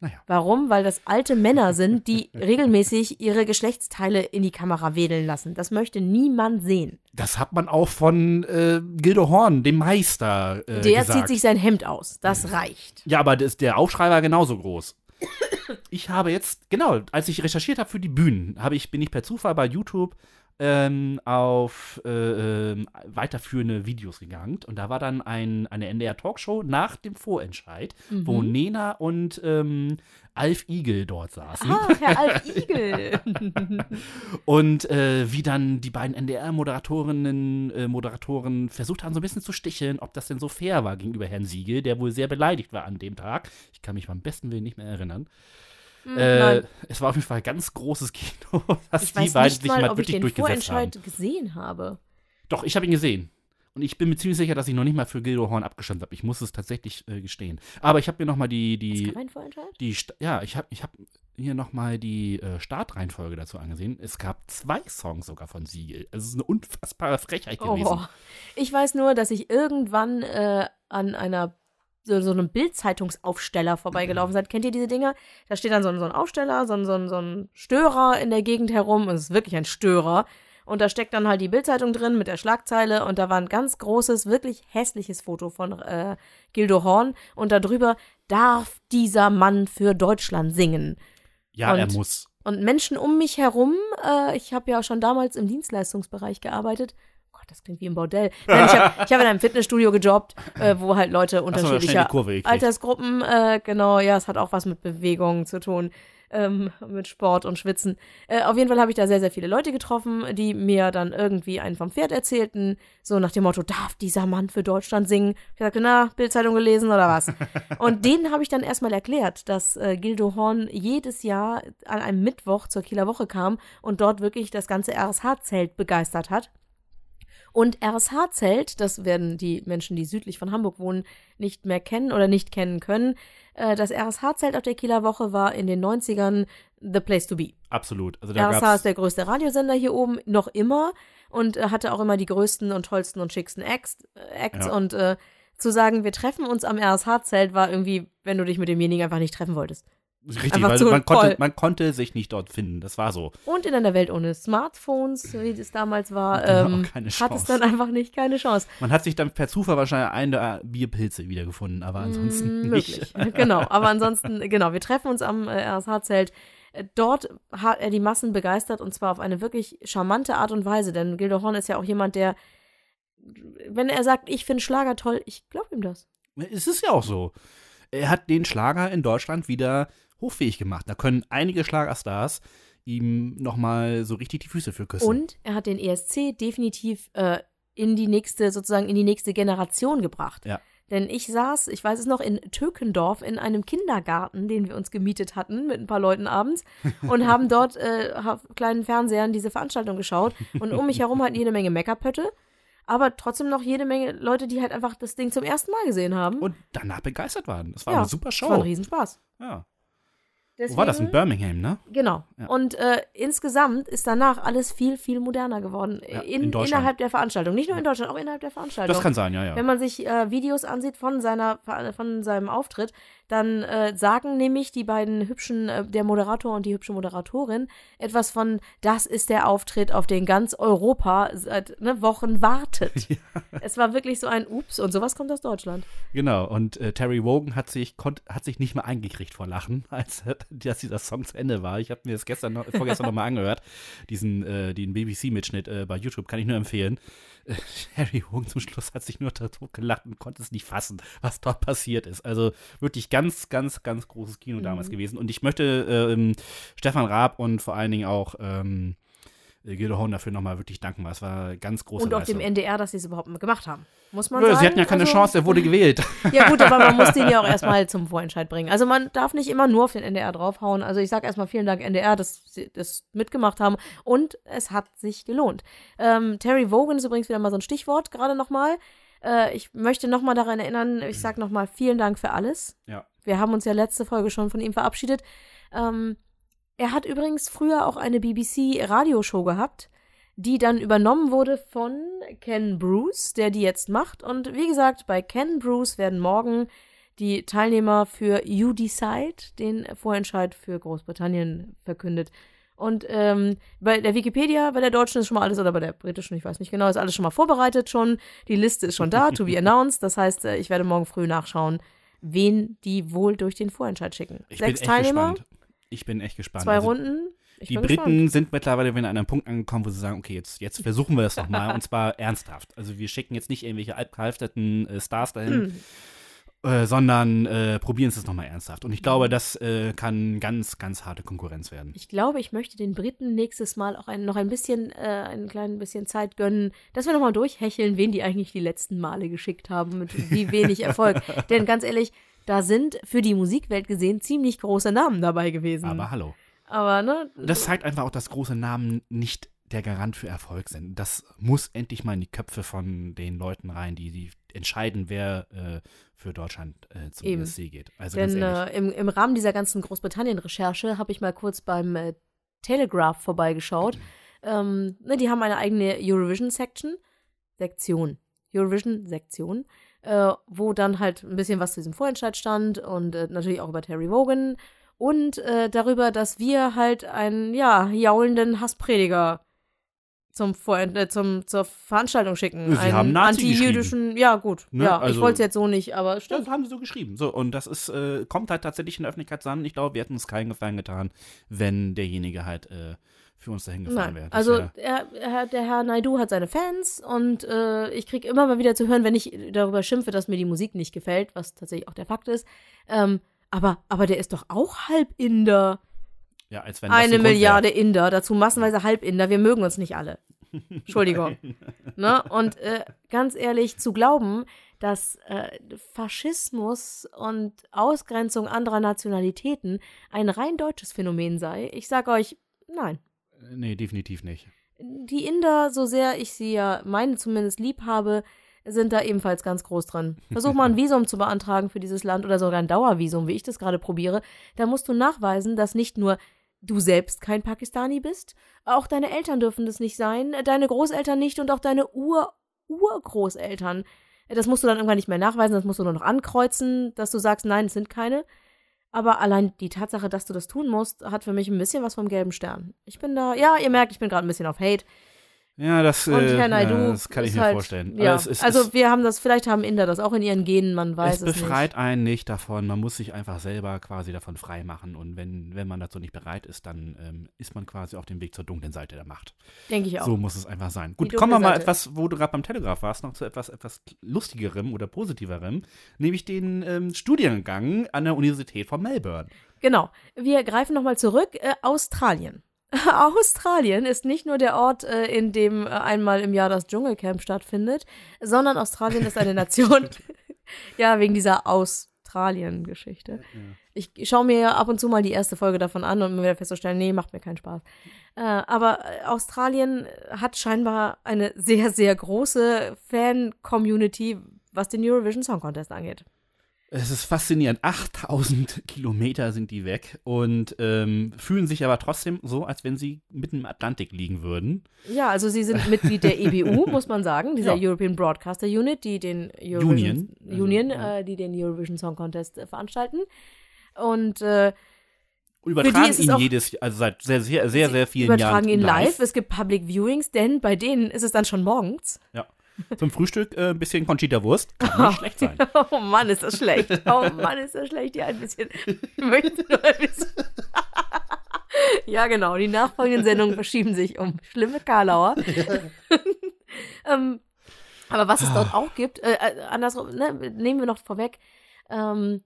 Naja. Warum? Weil das alte Männer sind, die regelmäßig ihre Geschlechtsteile in die Kamera wedeln lassen. Das möchte niemand sehen. Das hat man auch von äh, Gildo Horn, dem Meister, äh, Der gesagt. zieht sich sein Hemd aus. Das reicht. Ja, aber das, der Aufschrei war genauso groß. Ich habe jetzt, genau, als ich recherchiert habe für die Bühnen, habe ich, bin ich per Zufall bei YouTube ähm, auf äh, ähm, weiterführende Videos gegangen. Und da war dann ein, eine NDR-Talkshow nach dem Vorentscheid, wo Mhm. Nena und ähm, Alf Igel dort saßen. Ah, Herr Alf Igel. Und äh, wie dann die beiden NDR-Moderatorinnen, äh, Moderatoren versucht haben, so ein bisschen zu sticheln, ob das denn so fair war gegenüber Herrn Siegel, der wohl sehr beleidigt war an dem Tag. Ich kann mich beim besten Willen nicht mehr erinnern. Hm, Äh, es war auf jeden Fall ein ganz großes Kino, dass Ich die weiß beiden sich mal, mal ich wirklich durchgesetzt haben. Vorentscheid gesehen habe. Doch, ich habe ihn gesehen. Und ich bin mir ziemlich sicher, dass ich noch nicht mal für Gildo Horn abgestimmt habe. Ich muss es tatsächlich äh, gestehen. Aber ich habe mir noch mal die, die, die, Sta- ja, ich habe ich hab hier noch mal die äh, Startreihenfolge dazu angesehen. Es gab zwei Songs sogar von Siegel. Es ist eine unfassbare Frechheit gewesen. Oh. Ich weiß nur, dass ich irgendwann äh, an einer so, so einem Bildzeitungsaufsteller vorbeigelaufen seid. Kennt ihr diese Dinger? Da steht dann so ein, so ein Aufsteller, so ein, so, ein, so ein Störer in der Gegend herum. Es ist wirklich ein Störer. Und da steckt dann halt die Bildzeitung drin mit der Schlagzeile und da war ein ganz großes, wirklich hässliches Foto von äh, Gildo Horn und darüber darf dieser Mann für Deutschland singen. Ja, er Und- muss. Und Menschen um mich herum, äh, ich habe ja schon damals im Dienstleistungsbereich gearbeitet. Gott, das klingt wie ein Bordell. Nein, ich habe hab in einem Fitnessstudio gejobbt, äh, wo halt Leute unterschiedlicher. Altersgruppen, äh, genau, ja, es hat auch was mit Bewegung zu tun, ähm, mit Sport und Schwitzen. Äh, auf jeden Fall habe ich da sehr, sehr viele Leute getroffen, die mir dann irgendwie einen vom Pferd erzählten, so nach dem Motto, darf dieser Mann für Deutschland singen? Ich sagte, na, Bildzeitung gelesen oder was? und denen habe ich dann erstmal erklärt, dass äh, Gildo Horn jedes Jahr an einem Mittwoch zur Kieler Woche kam und dort wirklich das ganze RSH-Zelt begeistert hat. Und RSH-Zelt, das werden die Menschen, die südlich von Hamburg wohnen, nicht mehr kennen oder nicht kennen können. Äh, Das RSH-Zelt auf der Kieler Woche war in den 90ern the place to be. Absolut. Also RSH ist der größte Radiosender hier oben, noch immer. Und äh, hatte auch immer die größten und tollsten und schicksten Acts. Äh, Acts. Ja. Und äh, zu sagen, wir treffen uns am RSH-Zelt, war irgendwie, wenn du dich mit demjenigen einfach nicht treffen wolltest. Richtig, einfach weil man konnte, man konnte sich nicht dort finden. Das war so. Und in einer Welt ohne Smartphones, wie das damals war, Genau, ähm, hat es dann einfach nicht keine Chance. Man hat sich dann per Zufall wahrscheinlich eine Bierpilze wiedergefunden, aber ansonsten Mm, nicht. Genau. Aber ansonsten, genau, wir treffen uns am äh, RSH-Zelt. Äh, Dort hat er die Massen begeistert und zwar auf eine wirklich charmante Art und Weise, denn Gildo Horn ist ja auch jemand, der, wenn er sagt, ich finde Schlager toll, ich glaube ihm das. Es ist ja auch so. Er hat den Schlager in Deutschland wieder hochfähig gemacht. Da können einige Schlagerstars ihm nochmal so richtig die Füße für küssen. Und er hat den ESC definitiv äh, in die nächste, sozusagen in die nächste Generation gebracht. Ja. Denn ich saß, ich weiß es noch, in Tökendorf in einem Kindergarten, den wir uns gemietet hatten mit ein paar Leuten abends und haben dort äh, auf kleinen Fernsehern diese Veranstaltung geschaut. Und um mich herum hatten jede Menge Meckerpötte, aber trotzdem noch jede Menge Leute, die halt einfach das Ding zum ersten Mal gesehen haben. Und danach begeistert waren. Das war ja, eine super Das war ein Show. Riesenspaß. Ja. Deswegen, Wo war das? In Birmingham, ne? Genau. Ja. Und äh, insgesamt ist danach alles viel, viel moderner geworden. Ja, in, in Deutschland. innerhalb der Veranstaltung. Nicht nur in Deutschland, auch innerhalb der Veranstaltung. Das kann sein, ja, ja. Wenn man sich äh, Videos ansieht von seiner von seinem Auftritt, dann äh, sagen nämlich die beiden hübschen, äh, der Moderator und die hübsche Moderatorin, etwas von, das ist der Auftritt, auf den ganz Europa seit ne, Wochen wartet. Es war wirklich so ein Ups und sowas kommt aus Deutschland. Genau. Und äh, Terry Wogan hat sich, hat sich nicht mehr eingekriegt vor Lachen, als er dass dieser Song zu Ende war. Ich habe mir das gestern noch, vorgestern nochmal angehört. Diesen, äh, den BBC-Mitschnitt äh, bei YouTube kann ich nur empfehlen. Äh, Harry Hogan zum Schluss hat sich nur tot gelacht und konnte es nicht fassen, was dort passiert ist. Also wirklich ganz, ganz, ganz großes Kino Mhm. damals gewesen. Und ich möchte ähm, Stefan Raab und vor allen Dingen auch ähm, Gildo Horn dafür nochmal wirklich danken, weil es war ganz große Und auch dem. NDR, dass sie es überhaupt gemacht haben. Muss man Nö, sagen. Sie hatten ja keine Also- Chance, er wurde gewählt. Ja gut, aber man muss den ja auch erstmal zum Vorentscheid bringen. Also man darf nicht immer nur auf den NDR draufhauen. Also ich sage erstmal vielen Dank NDR, dass sie das mitgemacht haben. Und es hat sich gelohnt. Ähm, Terry Wogan ist übrigens wieder mal so ein Stichwort, gerade nochmal. Äh, ich möchte nochmal daran erinnern, ich sage nochmal vielen Dank für alles. Ja. Wir haben uns ja letzte Folge schon von ihm verabschiedet. Ähm, er hat übrigens früher auch eine BBC-Radioshow gehabt, die dann übernommen wurde von Ken Bruce, der die jetzt macht. Und wie gesagt, bei Ken Bruce werden morgen die Teilnehmer für You Decide, den Vorentscheid für Großbritannien, verkündet. Und ähm, bei der Wikipedia, bei der deutschen ist schon mal alles, oder bei der britischen, ich weiß nicht genau, ist alles schon mal vorbereitet schon. Die Liste ist schon da, to be announced. Das heißt, äh, ich werde morgen früh nachschauen, wen die wohl durch den Vorentscheid schicken. Ich Sechs Teilnehmer, gespannt. Ich bin echt gespannt. zwei Also, Runden. Ich die Briten gespannt. sind mittlerweile wieder an einem Punkt angekommen, wo sie sagen, okay, jetzt, jetzt versuchen wir das doch mal und zwar ernsthaft. Also wir schicken jetzt nicht irgendwelche altgehalfterten äh, Stars dahin, Hm. äh, sondern äh, probieren es nochmal ernsthaft. Und ich glaube, das äh, kann ganz, ganz harte Konkurrenz werden. Ich glaube, ich möchte den Briten nächstes Mal auch ein, noch ein bisschen, äh, ein klein bisschen Zeit gönnen, dass wir nochmal durchhecheln, wen die eigentlich die letzten Male geschickt haben, mit wie wenig Erfolg. Denn ganz ehrlich, da sind für die Musikwelt gesehen ziemlich große Namen dabei gewesen. Aber hallo. Aber, ne? Das zeigt einfach auch, dass große Namen nicht der Garant für Erfolg sind. Das muss endlich mal in die Köpfe von den Leuten rein, die, die entscheiden, wer äh, für Deutschland äh, zum Eben. ESC geht. Also Denn äh, im, im Rahmen dieser ganzen Großbritannien-Recherche habe ich mal kurz beim äh, Telegraph vorbeigeschaut. Ähm, ne, die haben eine eigene Eurovision-Section, Sektion, Eurovision-Sektion, äh, wo dann halt ein bisschen was zu diesem Vorentscheid stand und äh, natürlich auch über Terry Wogan und äh, darüber, dass wir halt einen, ja, jaulenden Hassprediger zum, Vorent äh, zum zur Veranstaltung schicken. Sie einen haben Nazi antijüdischen, ja gut, Ne, ja, ich also- wollte es jetzt so nicht, aber Das stimmt. haben sie so geschrieben. So, und das ist, äh, kommt halt tatsächlich in der Öffentlichkeit an. Ich glaube, wir hätten uns keinen Gefallen getan, wenn derjenige halt äh, für uns dahin gefahren wäre. Also wär- er, er, der Herr Naidu hat seine Fans und äh, ich kriege immer mal wieder zu hören, wenn ich darüber schimpfe, dass mir die Musik nicht gefällt, was tatsächlich auch der Fakt ist. Ähm, aber, aber der ist doch auch Halbinder. ja, als wenn Eine Milliarde Inder, dazu massenweise Halbinder. Wir mögen uns nicht alle. Entschuldigung. ne? Und äh, ganz ehrlich, zu glauben, dass äh, Faschismus und Ausgrenzung anderer Nationalitäten ein rein deutsches Phänomen sei, ich sage euch, nein. Nee, definitiv nicht. Die Inder, so sehr ich sie ja meine zumindest lieb habe, sind da ebenfalls ganz groß dran. Versuch mal ein Visum zu beantragen für dieses Land oder sogar ein Dauervisum, wie ich das gerade probiere. Da musst du nachweisen, dass nicht nur du selbst kein Pakistani bist, auch deine Eltern dürfen das nicht sein, deine Großeltern nicht und auch deine Ur Urgroßeltern. Das musst du dann irgendwann nicht mehr nachweisen, das musst du nur noch ankreuzen, dass du sagst, nein, es sind keine. Aber allein die Tatsache, dass du das tun musst, hat für mich ein bisschen was vom gelben Stern. Ich bin da, ja, ihr merkt, ich bin gerade ein bisschen auf Hate. Ja, das, Und äh, Herr Naidu. ja, das kann ich ist mir halt, vorstellen. Ja, es, es, also es, wir haben das, vielleicht haben Inder das auch in ihren Genen, man weiß es es, befreit einen nicht davon. Man muss sich einfach selber quasi davon frei machen. Und wenn, wenn man dazu nicht bereit ist, dann ähm, ist man quasi auf dem Weg zur dunklen Seite der Macht. nicht. Denke ich auch. So muss es einfach sein. Gut, kommen wir mal Seite. etwas, wo du gerade beim Telegraph warst, noch zu etwas, etwas lustigerem oder positiverem, nämlich den ähm, Studiengang an der Universität von Melbourne. Genau. Wir greifen nochmal zurück. Äh, Australien. Australien ist nicht nur der Ort, äh, in dem äh, einmal im Jahr das Dschungelcamp stattfindet, sondern Australien ist eine Nation. ja, wegen dieser Australien-Geschichte. Ich schaue mir ja ab und zu mal die erste Folge davon an und mir wieder festzustellen, nee, macht mir keinen Spaß. Äh, aber Australien hat scheinbar eine sehr, sehr große Fan-Community, was den Eurovision Song Contest angeht. Es ist faszinierend. 8000 Kilometer sind die weg und ähm, fühlen sich aber trotzdem so, als wenn sie mitten im Atlantik liegen würden. Ja, also sie sind Mitglied der EBU, muss man sagen, dieser Ja. European Broadcaster Unit, die den Eurovision, Union. Also, Union, ja. äh, die den Eurovision Song Contest äh, veranstalten. Und äh, übertragen ihn auch- also seit sehr, sehr, sehr, sehr vielen übertragen Jahren ihn live. Es gibt Public Viewings, denn bei denen ist es dann schon morgens. Ja. Zum Frühstück äh, ein bisschen Conchita Wurst. Kann nicht schlecht sein. Oh Mann, ist das schlecht. Oh Mann, ist das schlecht. Ja, ein bisschen. Möchtest du ein bisschen. ja, genau. Die nachfolgenden Sendungen verschieben sich um schlimme Karlauer. ähm, aber was es dort auch gibt, äh, äh, andersrum, ne, nehmen wir noch vorweg. Ähm,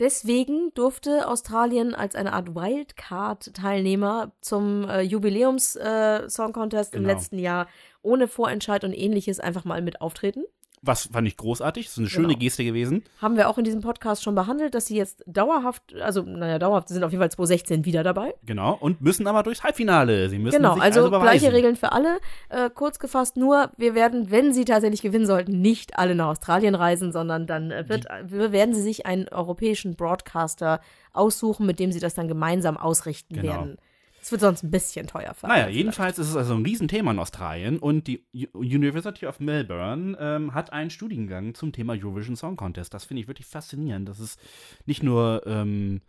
deswegen durfte Australien als eine Art Wildcard-Teilnehmer zum äh, Jubiläums-Song Contest im Genau. letzten Jahr ohne Vorentscheid und ähnliches einfach mal mit auftreten. Was fand ich großartig. Das ist eine schöne Genau. Geste gewesen. Haben wir auch in diesem Podcast schon behandelt, dass sie jetzt dauerhaft, also naja, dauerhaft, sie sind auf jeden Fall 2016 wieder dabei. Genau. Und müssen aber durchs Halbfinale. Sie müssen Genau, sich also, also, gleiche Regeln für alle. Äh, kurz gefasst nur, wir werden, wenn sie tatsächlich gewinnen sollten, nicht alle nach Australien reisen, sondern dann äh, wird, wir werden sie sich einen europäischen Broadcaster aussuchen, mit dem sie das dann gemeinsam ausrichten Genau. werden. Das wird sonst ein bisschen teuer für Naja, jedenfalls ist es also ein Riesenthema in Australien und die University of Melbourne ähm, hat einen Studiengang zum Thema Eurovision Song Contest. Das finde ich wirklich faszinierend. Das ist nicht nur ähm,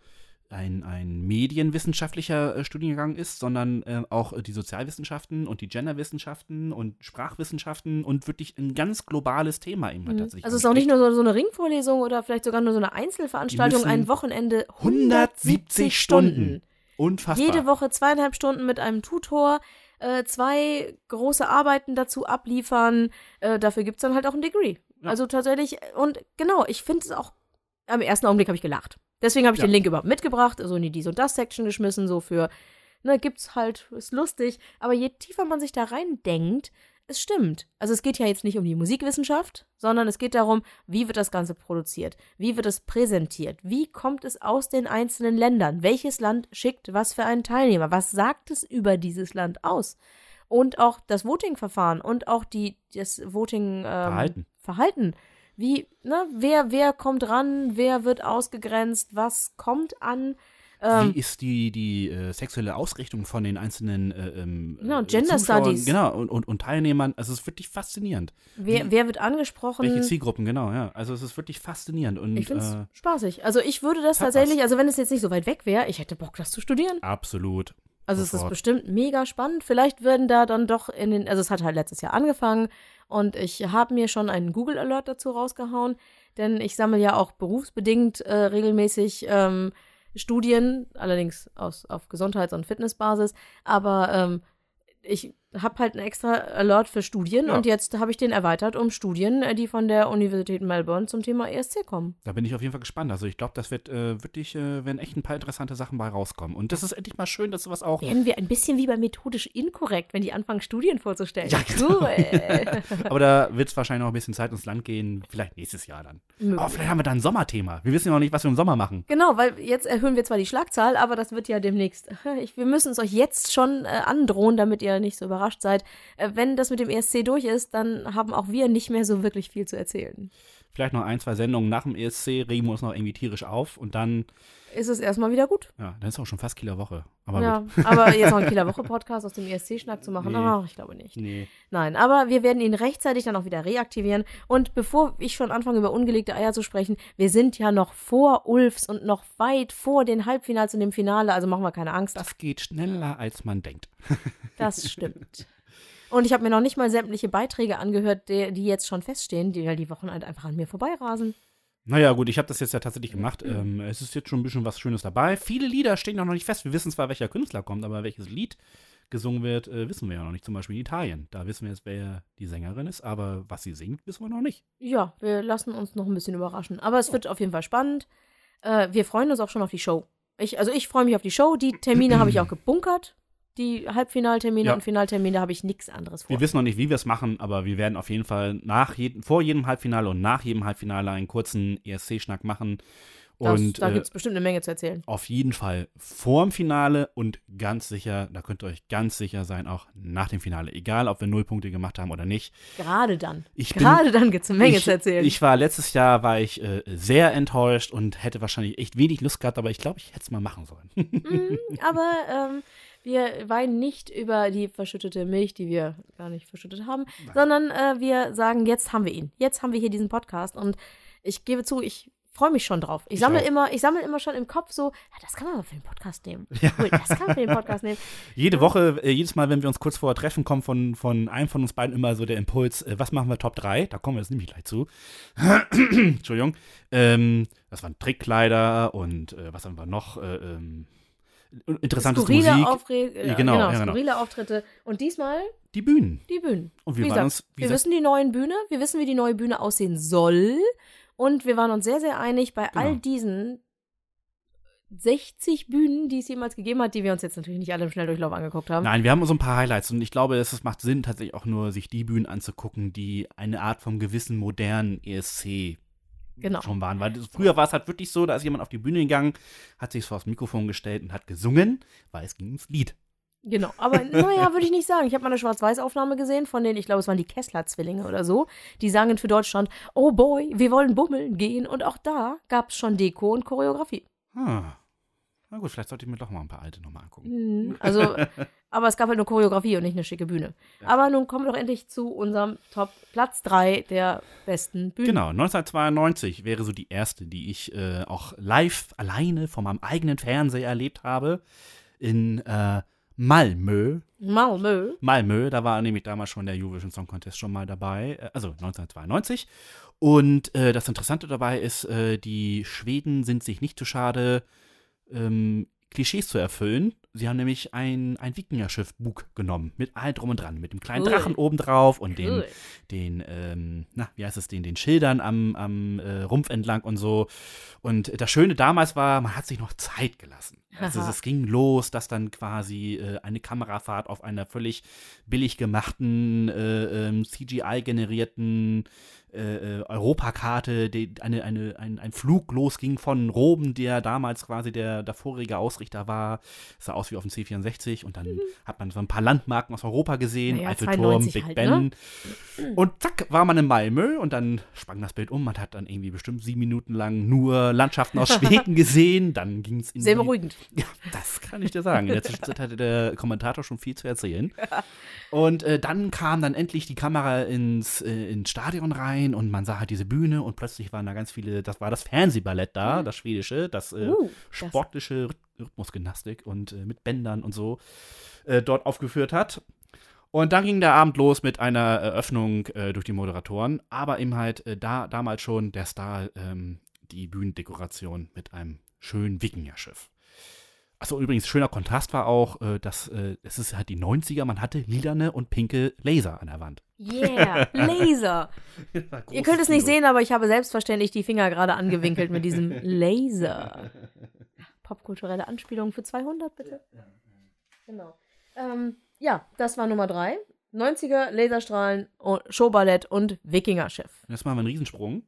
ein, ein medienwissenschaftlicher äh, Studiengang ist, sondern äh, auch äh, die Sozialwissenschaften und die Genderwissenschaften und Sprachwissenschaften und wirklich ein ganz globales Thema eben Mhm. tatsächlich. Also es ist auch nicht nur so, so eine Ringvorlesung oder vielleicht sogar nur so eine Einzelveranstaltung, ein Wochenende 170 Stunden. Unfassbar. Jede Woche zweieinhalb Stunden mit einem Tutor, äh, zwei große Arbeiten dazu abliefern. Äh, dafür gibt's dann halt auch ein Degree. Ja. Also tatsächlich, und genau, ich finde es auch, am ersten Augenblick habe ich gelacht. Deswegen habe ich Ja. den Link überhaupt mitgebracht, also in die Dies und Das Section geschmissen, so für, ne, gibt's halt, ist lustig. Aber je tiefer man sich da rein denkt, es stimmt. Also es geht ja jetzt nicht um die Musikwissenschaft, sondern es geht darum, wie wird das Ganze produziert? Wie wird es präsentiert? Wie kommt es aus den einzelnen Ländern? Welches Land schickt was für einen Teilnehmer? Was sagt es über dieses Land aus? Und auch das Voting-Verfahren und auch die, das Voting ähm, Verhalten. Verhalten. Wie, ne, wer, wer kommt ran, wer wird ausgegrenzt, was kommt an? Ähm, Wie ist die, die äh, sexuelle Ausrichtung von den einzelnen äh, ähm, Genau, äh, Gender Zuschauern, Studies. Genau, und, und, und Teilnehmern. Also es ist wirklich faszinierend. wer, wer wird angesprochen? Welche Zielgruppen, genau, ja. Also es ist wirklich faszinierend. Und Ich finde es äh, spaßig. Also ich würde das tatsächlich, also wenn es jetzt nicht so weit weg wäre, ich hätte Bock, das zu studieren. absolut. Also es ist Sofort. bestimmt mega spannend. Vielleicht würden da dann doch in den, also es hat halt letztes Jahr angefangen und ich habe mir schon einen Google Alert dazu rausgehauen, denn ich sammle ja auch berufsbedingt äh, regelmäßig ähm, Studien, allerdings aus, auf Gesundheits- und Fitnessbasis, aber ähm, ich habe halt einen extra Alert für Studien Ja. und jetzt habe ich den erweitert um Studien, äh, die von der Universität Melbourne zum Thema ESC kommen. Da bin ich auf jeden Fall gespannt. Also ich glaube, das wird äh, wirklich, äh, werden echt ein paar interessante Sachen bei rauskommen. Und das ist endlich mal schön, dass sowas auch. Werden wir ein bisschen wie bei methodisch inkorrekt, wenn die anfangen, Studien vorzustellen. Ja, genau. Cool. Aber da wird es wahrscheinlich noch ein bisschen Zeit ins Land gehen. Vielleicht nächstes Jahr dann. Möglich. Aber vielleicht haben wir da ein Sommerthema. Wir wissen ja noch nicht, was wir im Sommer machen. Genau, weil jetzt erhöhen wir zwar die Schlagzahl, aber das wird ja demnächst. Ich, wir müssen es euch jetzt schon äh, androhen, damit ihr nicht so überrascht seid. Äh, wenn das mit dem ESC durch ist, dann haben auch wir nicht mehr so wirklich viel zu erzählen. Vielleicht noch ein, zwei Sendungen nach dem ESC regen wir uns noch irgendwie tierisch auf und dann, Ist es erstmal wieder gut. ja, dann ist auch schon fast Kieler Woche. Aber ja, gut. aber jetzt noch einen Kieler Woche Podcast aus dem ESC-Schnack zu machen, Nee. ach, ich glaube nicht. Nee. Nein, aber wir werden ihn rechtzeitig dann auch wieder reaktivieren. Und bevor ich schon anfange, über ungelegte Eier zu sprechen, wir sind ja noch vor Ulfs und noch weit vor den Halbfinals und dem Finale, also machen wir keine Angst. Das geht schneller, als man denkt. Das stimmt. Und ich habe mir noch nicht mal sämtliche Beiträge angehört, die, die jetzt schon feststehen, die, weil die Wochen halt einfach an mir vorbeirasen. Naja, gut, ich habe das jetzt ja tatsächlich gemacht. Ähm, es ist jetzt schon ein bisschen was Schönes dabei. Viele Lieder stehen noch nicht fest. Wir wissen zwar, welcher Künstler kommt, aber welches Lied gesungen wird, äh, wissen wir ja noch nicht. Zum Beispiel in Italien. Da wissen wir jetzt, wer die Sängerin ist, aber was sie singt, wissen wir noch nicht. Ja, wir lassen uns noch ein bisschen überraschen. Aber es wird auf jeden Fall spannend. Äh, wir freuen uns auch schon auf die Show. Ich, also ich freue mich auf die Show. Die Termine habe ich auch gebunkert. Die Halbfinaltermine Ja. und Finaltermine da habe ich nichts anderes vor. Wir wissen noch nicht, wie wir es machen, aber wir werden auf jeden Fall nach jedem, vor jedem Halbfinale und nach jedem Halbfinale einen kurzen ESC-Schnack machen. das, Und da äh, gibt es bestimmt eine Menge zu erzählen. auf jeden Fall vorm Finale und ganz sicher, da könnt ihr euch ganz sicher sein, auch nach dem Finale. Egal, ob wir null Punkte gemacht haben oder nicht. Gerade dann. Ich bin- Gerade dann gibt es eine Menge ich, zu erzählen. Ich war letztes Jahr war ich äh, sehr enttäuscht und hätte wahrscheinlich echt wenig Lust gehabt, aber ich glaube, ich hätte es mal machen sollen. Mhm, aber ähm, wir weinen nicht über die verschüttete Milch, die wir gar nicht verschüttet haben, sondern äh, wir sagen, jetzt haben wir ihn. Jetzt haben wir hier diesen Podcast und ich gebe zu, ich freue mich schon drauf. Ich Ich sammle auch. immer, ich sammle immer schon im Kopf so, ja, das kann man aber für den Podcast nehmen. Ja. Cool, das kann man für den Podcast nehmen. Jede Woche, äh, jedes Mal, wenn wir uns kurz vorher treffen, kommt von, von einem von uns beiden immer so der Impuls, äh, was machen wir Top 3? Da kommen wir jetzt nämlich gleich zu. Entschuldigung. Ähm, das waren Trickkleider und äh, was haben wir noch? Äh, ähm, interessantes Skurrile, Musik. Aufre äh, Ja, genau, genau, ja, genau. skurrile Auftritte. Und diesmal Die Bühnen. die Bühnen. Und wir Wie waren gesagt, uns, wir wissen die neuen Bühne, wir wissen, wie die neue Bühne aussehen soll. Und wir waren uns sehr, sehr einig bei all Genau. diesen 60 Bühnen, die es jemals gegeben hat, die wir uns jetzt natürlich nicht alle im Schnelldurchlauf angeguckt haben. Nein, wir haben so ein paar Highlights und ich glaube, es macht Sinn, tatsächlich auch nur sich die Bühnen anzugucken, die eine Art vom gewissen modernen ESC Genau. schon waren. Weil früher war es halt wirklich so, da ist jemand auf die Bühne gegangen, hat sich vor das Mikrofon gestellt und hat gesungen, weil es ging ums Lied. Genau, aber naja, würde ich nicht sagen. Ich habe mal eine Schwarz-Weiß-Aufnahme gesehen von denen, ich glaube, es waren die Kessler-Zwillinge oder so. Die sangen für Deutschland, oh boy, wir wollen bummeln gehen. Und auch da gab es schon Deko und Choreografie. Ah. Na gut, vielleicht sollte ich mir doch mal ein paar alte nochmal angucken. Mhm, Also, aber es gab halt nur Choreografie und nicht eine schicke Bühne. Aber nun kommen wir doch endlich zu unserem Top Platz 3 der besten Bühnen. Genau, 1992 wäre so die erste, die ich äh, auch live alleine von meinem eigenen Fernseher erlebt habe. In äh, Malmö. Malmö. Malmö, da war nämlich damals schon der Eurovision Song Contest schon mal dabei, äh, also 1992. Und äh, das Interessante dabei ist, äh, die Schweden sind sich nicht zu schade, ähm, Klischees zu erfüllen. Sie haben nämlich ein, ein Wikingerschiff Bug genommen, mit allem drum und dran, mit dem kleinen Cool. Drachen obendrauf und den, Cool. den ähm, na, wie heißt es, den, den Schildern am, am äh, Rumpf entlang und so. Und das Schöne damals war, man hat sich noch Zeit gelassen. Also es ging los, dass dann quasi äh, eine Kamerafahrt auf einer völlig billig gemachten, äh, ähm, CGI-generierten äh, äh, Europakarte, die, eine, eine, ein, ein Flug losging von Roben, der damals quasi der, der vorige Ausrichter war. sah aus wie auf dem C64 und dann hat man so ein paar Landmarken aus Europa gesehen, Naja, Eiffelturm, 92 Big halt, Ben. ne? Und zack, war man in Malmö und dann sprang das Bild um. Man hat dann irgendwie bestimmt sieben Minuten lang nur Landschaften aus Schweden gesehen. Dann ging es in Sehr die, beruhigend. ja, das kann ich dir sagen. In der Zwischenzeit hatte der Kommentator schon viel zu erzählen. Und äh, dann kam dann endlich die Kamera ins, äh, ins Stadion rein und man sah halt diese Bühne und plötzlich waren da ganz viele, das war das Fernsehballett da, das schwedische, das, äh, Uh, das- sportliche Rhyth- Rhythmusgymnastik und äh, mit Bändern und so äh, dort aufgeführt hat. Und dann ging der Abend los mit einer Eröffnung äh, durch die Moderatoren, aber eben halt äh, da damals schon der Star, ähm, die Bühnendekoration mit einem schönen Wikingerschiff. Achso, übrigens, schöner Kontrast war auch, äh, dass äh, es ist halt die 90er, man hatte lilane und pinke Laser an der Wand. Yeah, Laser. Ihr könnt es nicht sehen, aber ich habe selbstverständlich die Finger gerade angewinkelt mit diesem Laser. Popkulturelle Anspielung für 200, bitte. Genau. Ähm, ja, das war Nummer 3. 90er, Laserstrahlen, Showballett und Wikingerschiff. Jetzt machen wir einen Riesensprung.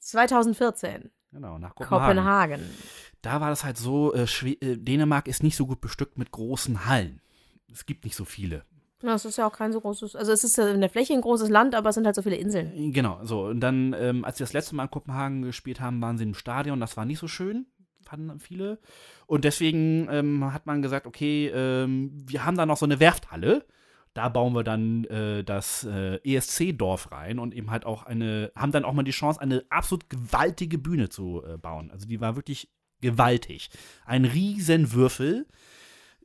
2014, Genau, nach Kopenhagen. Kopenhagen. Da war das halt so, äh, äh, Dänemark ist nicht so gut bestückt mit großen Hallen. Es gibt nicht so viele. Na, es ist ja auch kein so großes, also es ist ja in der Fläche ein großes Land, aber es sind halt so viele Inseln. Genau, so. Und dann, ähm, als sie das letzte Mal in Kopenhagen gespielt haben, waren sie im Stadion. Das war nicht so schön, fanden viele. Und deswegen ähm, hat man gesagt, okay, ähm, wir haben da noch so eine Werfthalle. Da bauen wir dann äh, das äh, ESC-Dorf rein und eben halt auch eine, haben dann auch mal die Chance, eine absolut gewaltige Bühne zu äh, bauen. Also die war wirklich gewaltig. Ein riesen Würfel,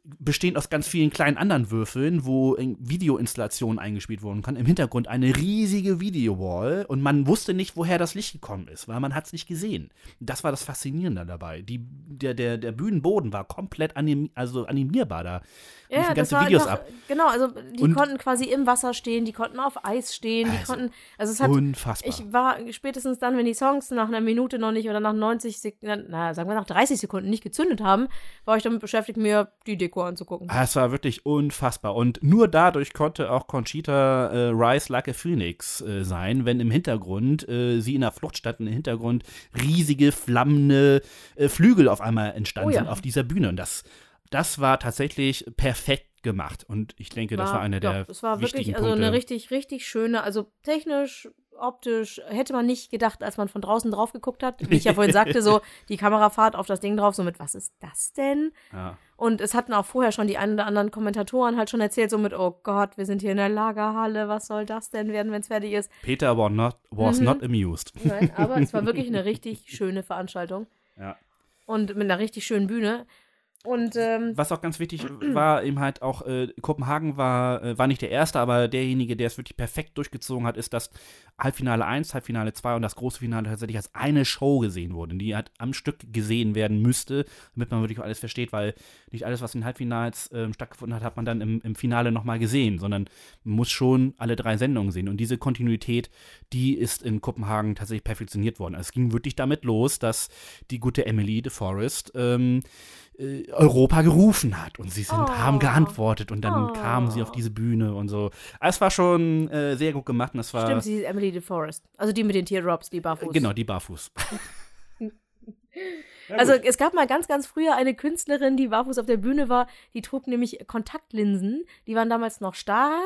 bestehend aus ganz vielen kleinen anderen Würfeln, wo in Videoinstallationen eingespielt wurden kann. Im Hintergrund eine riesige Videowall und man wusste nicht, woher das Licht gekommen ist, weil man hat es nicht gesehen. Das war das Faszinierende dabei. Die, der, der, der Bühnenboden war komplett anim, also animierbar da. Ja, ganze Videos einfach, ab. genau, also die Und- konnten quasi im Wasser stehen, die konnten auf Eis stehen, die Also, konnten, also es hat, Unfassbar. ich war spätestens dann, wenn die Songs nach einer Minute noch nicht oder nach 90 Sekunden, na, sagen wir nach 30 Sekunden nicht gezündet haben, war ich damit beschäftigt, mir die Deko anzugucken. Ah, Es war wirklich unfassbar. Und nur dadurch konnte auch Conchita äh, Rise Like a Phoenix äh, sein, wenn im Hintergrund äh, sie in der Flucht stand und im Hintergrund riesige, flammende äh, Flügel auf einmal entstanden Oh ja. sind auf dieser Bühne. Und das, das war tatsächlich perfekt gemacht. Und ich denke, das war einer der es war wichtigen wirklich, also Punkte. eine richtig, richtig schöne, also technisch, optisch, hätte man nicht gedacht, als man von draußen drauf geguckt hat. Wie ich ja vorhin sagte, so die Kamerafahrt auf das Ding drauf, so mit, was ist das denn? ja. Und es hatten auch vorher schon die ein oder anderen Kommentatoren halt schon erzählt, so mit, oh Gott, wir sind hier in der Lagerhalle, was soll das denn werden, wenn es fertig ist? Peter was not, was Mhm. not amused. Nein, aber es war wirklich eine richtig schöne Veranstaltung. Ja. Und mit einer richtig schönen Bühne. Und ähm, Was auch ganz wichtig war, eben halt auch, äh, Kopenhagen war, äh, war nicht der Erste, aber derjenige, der es wirklich perfekt durchgezogen hat, ist, dass Halbfinale 1, Halbfinale 2 und das große Finale tatsächlich als eine Show gesehen wurden, die halt am Stück gesehen werden müsste, damit man wirklich alles versteht, weil nicht alles, was in den Halbfinals ähm, stattgefunden hat, hat man dann im, im Finale nochmal gesehen, sondern man muss schon alle drei Sendungen sehen. Und diese Kontinuität, die ist in Kopenhagen tatsächlich perfektioniert worden. Also es ging wirklich damit los, dass die gute Emily de Forest ähm, äh, Europa gerufen hat und sie sind, Oh. haben geantwortet und dann Oh. kamen sie auf diese Bühne und so. Also Es war schon äh, sehr gut gemacht und es war stimmt, sie ist Emily DeForest. Also die mit den Teardrops, die barfuß. genau die barfuß. Also es gab mal ganz, ganz früher eine Künstlerin, die barfuß auf der Bühne war, die trug nämlich Kontaktlinsen. Die waren damals noch starr,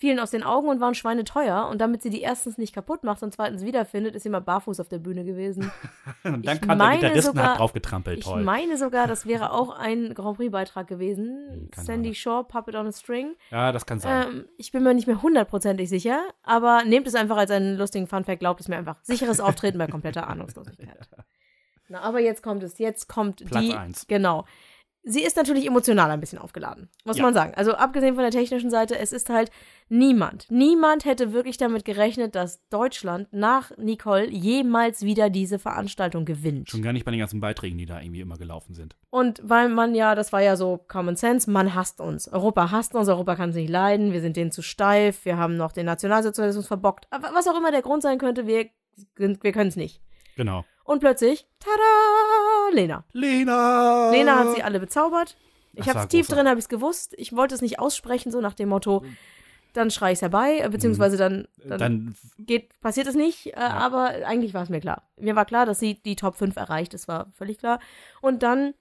fielen aus den Augen und waren schweineteuer. Und damit sie die erstens nicht kaputt macht und zweitens wiederfindet, ist sie mal barfuß auf der Bühne gewesen. und dann ich kam der Gitarristen sogar- hat drauf getrampelt, Ich toll. meine sogar, das wäre auch ein Grand Prix-Beitrag gewesen. Hm, keine Sandy Ahnung. Shaw, Puppet on a String. Ja, das kann sein. Ähm, ich bin mir nicht mehr hundertprozentig sicher, aber nehmt es einfach als einen lustigen Funfact, glaubt es mir einfach. Sicheres Auftreten bei kompletter Ahnungslosigkeit. Na, aber jetzt kommt es, jetzt kommt Platz die. eins. Genau. Sie ist natürlich emotional ein bisschen aufgeladen, muss Ja. man sagen. Also abgesehen von der technischen Seite, es ist halt niemand, niemand hätte wirklich damit gerechnet, dass Deutschland nach Nicole jemals wieder diese Veranstaltung gewinnt. Schon gar nicht bei den ganzen Beiträgen, die da irgendwie immer gelaufen sind. Und weil man ja, das war ja so Common Sense, man hasst uns. Europa hasst uns, Europa kann es nicht leiden, wir sind denen zu steif, wir haben noch den Nationalsozialismus verbockt. Aber was auch immer der Grund sein könnte, wir, wir können es nicht. Genau. Und plötzlich, tada, Lena. Lena! Lena hat sie alle bezaubert. Ich habe es tief großartig. drin, habe ich es gewusst. Ich wollte es nicht aussprechen, so nach dem Motto, dann schrei ich herbei, äh, beziehungsweise dann, dann. Dann, geht, passiert es nicht, äh, aber eigentlich war es mir klar. Mir war klar, dass sie die Top 5 erreicht, das war völlig klar. Und dann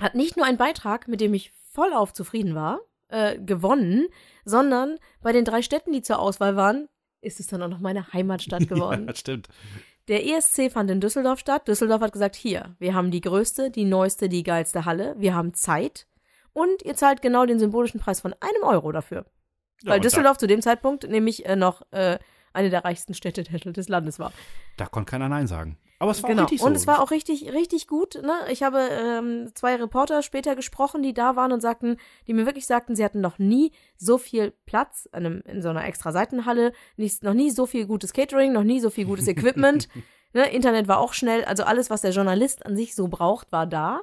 hat nicht nur ein Beitrag, mit dem ich vollauf zufrieden war, äh, gewonnen, sondern bei den drei Städten, die zur Auswahl waren, ist es dann auch noch meine Heimatstadt geworden. ja, stimmt. Der ESC fand in Düsseldorf statt. Düsseldorf hat gesagt, hier, wir haben die größte, die neueste, die geilste Halle, wir haben Zeit und ihr zahlt genau den symbolischen Preis von einem Euro dafür. Ja, Weil Düsseldorf zu dem Zeitpunkt nämlich äh, noch äh, eine der reichsten Städte des Landes war. Da, da konnte keiner Nein sagen. Aber es war genau. richtig so. Und es war auch richtig, richtig gut. Ne? Ich habe ähm, zwei Reporter später gesprochen, die da waren und sagten, die mir wirklich sagten, sie hatten noch nie so viel Platz in, einem, in so einer extra Seitenhalle, nicht, noch nie so viel gutes Catering, noch nie so viel gutes Equipment. ne? Internet war auch schnell, also alles, was der Journalist an sich so braucht, war da.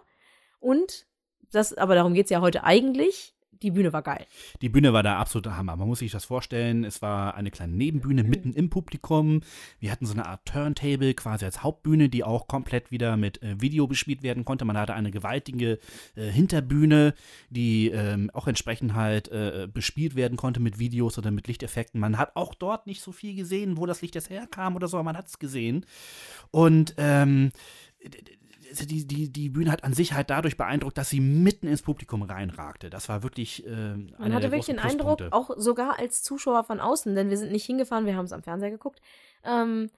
Und das, aber darum geht es ja heute eigentlich. Die Bühne war geil. Die Bühne war da absoluter Hammer. Man muss sich das vorstellen. Es war eine kleine Nebenbühne mitten im Publikum. Wir hatten so eine Art Turntable quasi als Hauptbühne, die auch komplett wieder mit äh, Video bespielt werden konnte. Man hatte eine gewaltige äh, Hinterbühne, die ähm, auch entsprechend halt äh, bespielt werden konnte mit Videos oder mit Lichteffekten. Man hat auch dort nicht so viel gesehen, wo das Licht jetzt herkam oder so, aber man hat es gesehen. Und ähm, die, die, die Bühne hat an sich halt dadurch beeindruckt, dass sie mitten ins Publikum reinragte. Das war wirklich äh, einer Man hatte wirklich den Eindruck, auch sogar als Zuschauer von außen, denn wir sind nicht hingefahren, wir haben es am Fernseher geguckt. Ähm,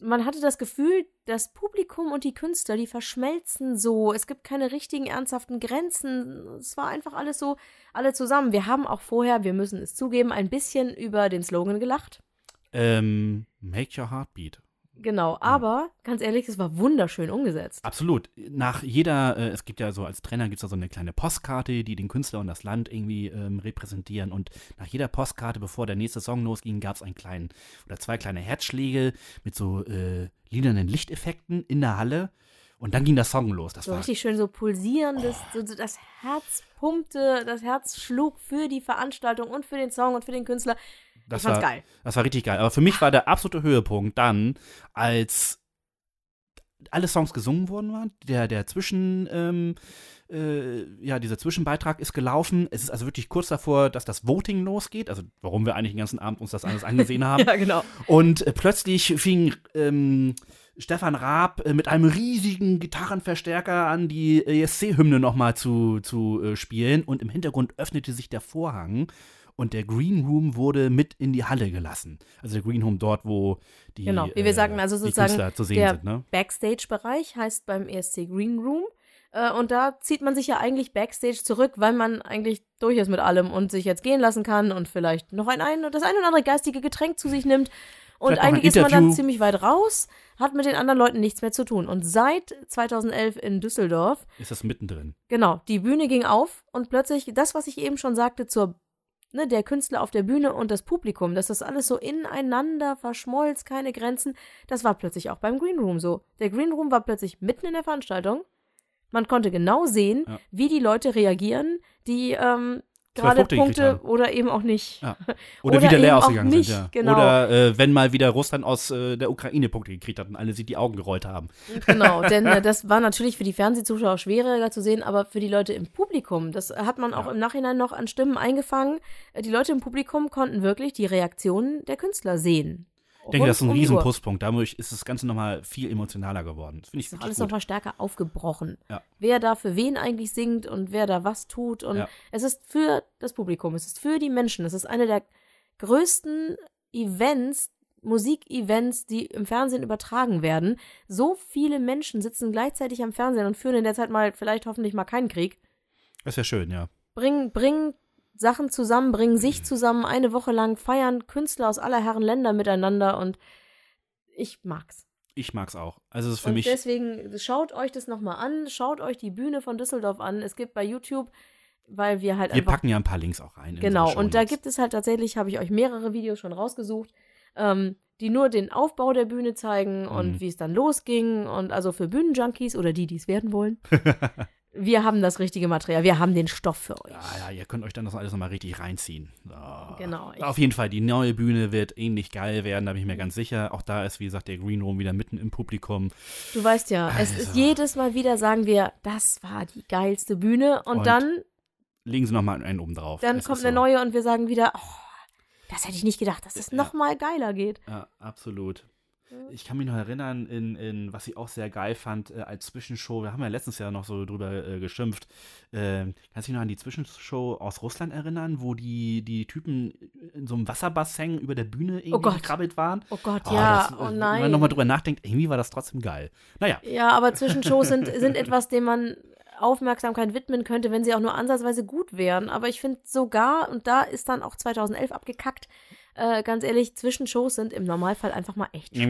man hatte das Gefühl, das Publikum und die Künstler, die verschmelzen so. Es gibt keine richtigen ernsthaften Grenzen. Es war einfach alles so, alle zusammen. Wir haben auch vorher, wir müssen es zugeben, ein bisschen über den Slogan gelacht. Ähm, Make Your Heart Beat. Genau, aber ganz ehrlich, es war wunderschön umgesetzt. Absolut. Nach jeder, äh, es gibt ja so als Trainer gibt es da so eine kleine Postkarte, die den Künstler und das Land irgendwie ähm, repräsentieren. Und nach jeder Postkarte, bevor der nächste Song losging, gab es einen kleinen oder zwei kleine Herzschläge mit so äh, lilanen Lichteffekten in der Halle. Und dann ging der Song los. Das So war richtig schön so pulsierendes, so, so das Herz pumpte, das Herz schlug für die Veranstaltung und für den Song und für den Künstler. Das ich fand's war, geil. Das war richtig geil. Aber für mich war der absolute Höhepunkt dann, als alle Songs gesungen worden waren. Der, der Zwischen, ähm, äh, ja, dieser Zwischenbeitrag ist gelaufen. Es ist also wirklich kurz davor, dass das Voting losgeht. Also, warum wir eigentlich den ganzen Abend uns das alles angesehen haben. Ja, genau. Und äh, plötzlich fing ähm, Stefan Raab äh, mit einem riesigen Gitarrenverstärker an, die ESC-Hymne nochmal zu, zu äh, spielen. Und im Hintergrund öffnete sich der Vorhang und der Green Room wurde mit in die Halle gelassen. Also der Green Room dort, wo die, Genau, wie wir sagen, also sozusagen zu sehen der sind. Ne? Backstage-Bereich heißt beim ESC Green Room. Äh, und da zieht man sich ja eigentlich backstage zurück, weil man eigentlich durch ist mit allem und sich jetzt gehen lassen kann und vielleicht noch ein, ein das ein oder andere geistige Getränk zu sich nimmt. Und Vielleicht eigentlich ist man dann ziemlich weit raus, hat mit den anderen Leuten nichts mehr zu tun. Und seit 2011 in Düsseldorf Ist das mittendrin? Genau, die Bühne ging auf und plötzlich das, was ich eben schon sagte, zur ne, der Künstler auf der Bühne und das Publikum, dass das alles so ineinander verschmolz, keine Grenzen, das war plötzlich auch beim Green Room so. Der Green Room war plötzlich mitten in der Veranstaltung. Man konnte genau sehen, Ja. wie die Leute reagieren, die ähm, gerade Punkte oder eben auch nicht. Ja. Oder, Oder wieder leer ausgegangen nicht, sind, ja. genau. Oder äh, wenn mal wieder Russland aus äh, der Ukraine Punkte gekriegt hat und alle sich die Augen gerollt haben. Genau, denn äh, das war natürlich für die Fernsehzuschauer schwieriger zu sehen, aber für die Leute im Publikum, das hat man auch Ja. im Nachhinein noch an Stimmen eingefangen. Äh, Die Leute im Publikum konnten wirklich die Reaktionen der Künstler sehen. Ich denke, das ist ein um riesen. Pluspunkt. Dadurch ist das Ganze nochmal viel emotionaler geworden. Das finde ich Ist alles nochmal stärker aufgebrochen. Ja. Wer da für wen eigentlich singt und wer da was tut. Und Ja. es ist für das Publikum, es ist für die Menschen. Es ist eine der größten Events, Musikevents, die im Fernsehen übertragen werden. So viele Menschen sitzen gleichzeitig am Fernsehen und führen in der Zeit mal vielleicht hoffentlich mal keinen Krieg. Das ist ja schön, ja. Bringen, bringen Sachen zusammen, bringen sich zusammen eine Woche lang, feiern Künstler aus aller Herren Länder miteinander und ich mag's. Ich mag's auch. Also es ist für und mich. deswegen schaut euch das nochmal an, schaut euch die Bühne von Düsseldorf an. Es gibt bei YouTube, weil wir halt Wir packen ja ein paar Links auch rein. in genau, und da gibt es halt tatsächlich, habe ich euch mehrere Videos schon rausgesucht, ähm, die nur den Aufbau der Bühne zeigen und Mhm. wie es dann losging. Und also für Bühnenjunkies oder die, die es werden wollen. wir haben das richtige Material, wir haben den Stoff für euch. Ja, ja, ihr könnt euch dann das alles nochmal richtig reinziehen. So. Genau, ich- Auf jeden Fall, die neue Bühne wird ähnlich geil werden, da bin ich mir ganz sicher. Auch da ist, wie gesagt, der Green Room wieder mitten im Publikum. Du weißt ja, es ist Also. jedes Mal wieder, sagen wir, das war die geilste Bühne. Und, Und dann, Legen sie nochmal einen oben drauf. dann Es kommt eine so. neue und wir sagen wieder, oh, das hätte ich nicht gedacht, dass es Ja. noch mal geiler geht. Ja, absolut. Ich kann mich noch erinnern, in, in was ich auch sehr geil fand äh, als Zwischenshow. Wir haben ja letztens ja noch so drüber äh, geschimpft. Ähm, kannst du dich noch an die Zwischenshow aus Russland erinnern, wo die, die Typen in so einem Wasserbassin über der Bühne irgendwie Oh Gott. gekrabbelt waren? Oh Gott, Oh, ja, das, äh, oh Wenn nein. man nochmal drüber nachdenkt, irgendwie war das trotzdem geil. Naja, Ja, aber Zwischenshows sind, sind etwas, dem man Aufmerksamkeit widmen könnte, wenn sie auch nur ansatzweise gut wären. Aber ich finde sogar, und da ist dann auch 2011 abgekackt, äh, ganz ehrlich, Zwischenshows sind im Normalfall einfach mal echt schlecht.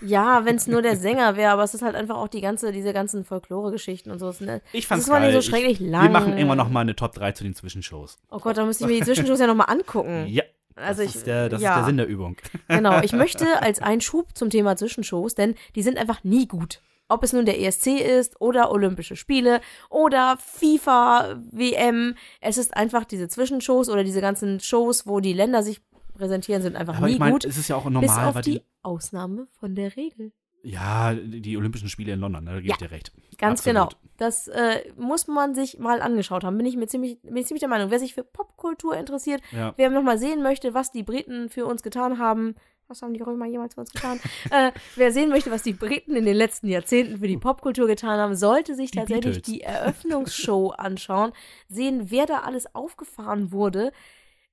Ja, wenn es nur der Sänger wäre, aber es ist halt einfach auch die ganze, diese ganzen Folklore-Geschichten und so. Ne, ich das fand's ist mal nicht so schrecklich ich, lang. Wir machen immer noch mal eine Top 3 zu den Zwischenshows. Oh Gott, da müsste ich mir die Zwischenshows ja nochmal angucken. Ja, Also das, ich, ist, der, das ja. ist der Sinn der Übung. Genau, ich möchte als Einschub zum Thema Zwischenshows, denn die sind einfach nie gut. Ob es nun der ESC ist oder Olympische Spiele oder FIFA, WM, es ist einfach diese Zwischenshows oder diese ganzen Shows, wo die Länder sich präsentieren, sind einfach Aber nie ich meine, gut. es ist ja auch Bis normal, auf weil die die, Ausnahme von der Regel. ja, die Olympischen Spiele in London, ne, da gebe ich Ja. dir recht. Ganz Absolut. genau. Das äh, muss man sich mal angeschaut haben. Bin ich mir ziemlich, bin ich ziemlich der Meinung. Wer sich für Popkultur interessiert, Ja. wer nochmal sehen möchte, was die Briten für uns getan haben, was haben die Römer jemals für uns getan? äh, wer sehen möchte, was die Briten in den letzten Jahrzehnten für die Popkultur getan haben, sollte sich Die tatsächlich Beatles. die Eröffnungsshow anschauen, sehen, wer da alles aufgefahren wurde.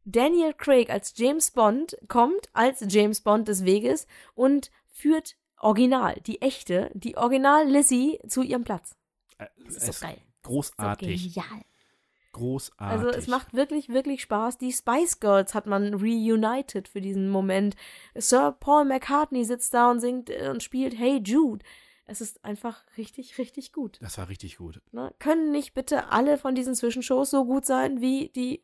Daniel Craig als James Bond kommt als James Bond des Weges und führt original, die echte, die Original Lizzie zu ihrem Platz. Äh, Das ist so geil. So Großartig. genial. Großartig. Also es macht wirklich, wirklich Spaß. Die Spice Girls hat man reunited für diesen Moment. Sir Paul McCartney sitzt da und singt äh, und spielt Hey Jude. Es ist einfach richtig, richtig gut. Das war richtig gut. Ne? Können nicht bitte alle von diesen Zwischenshows so gut sein wie die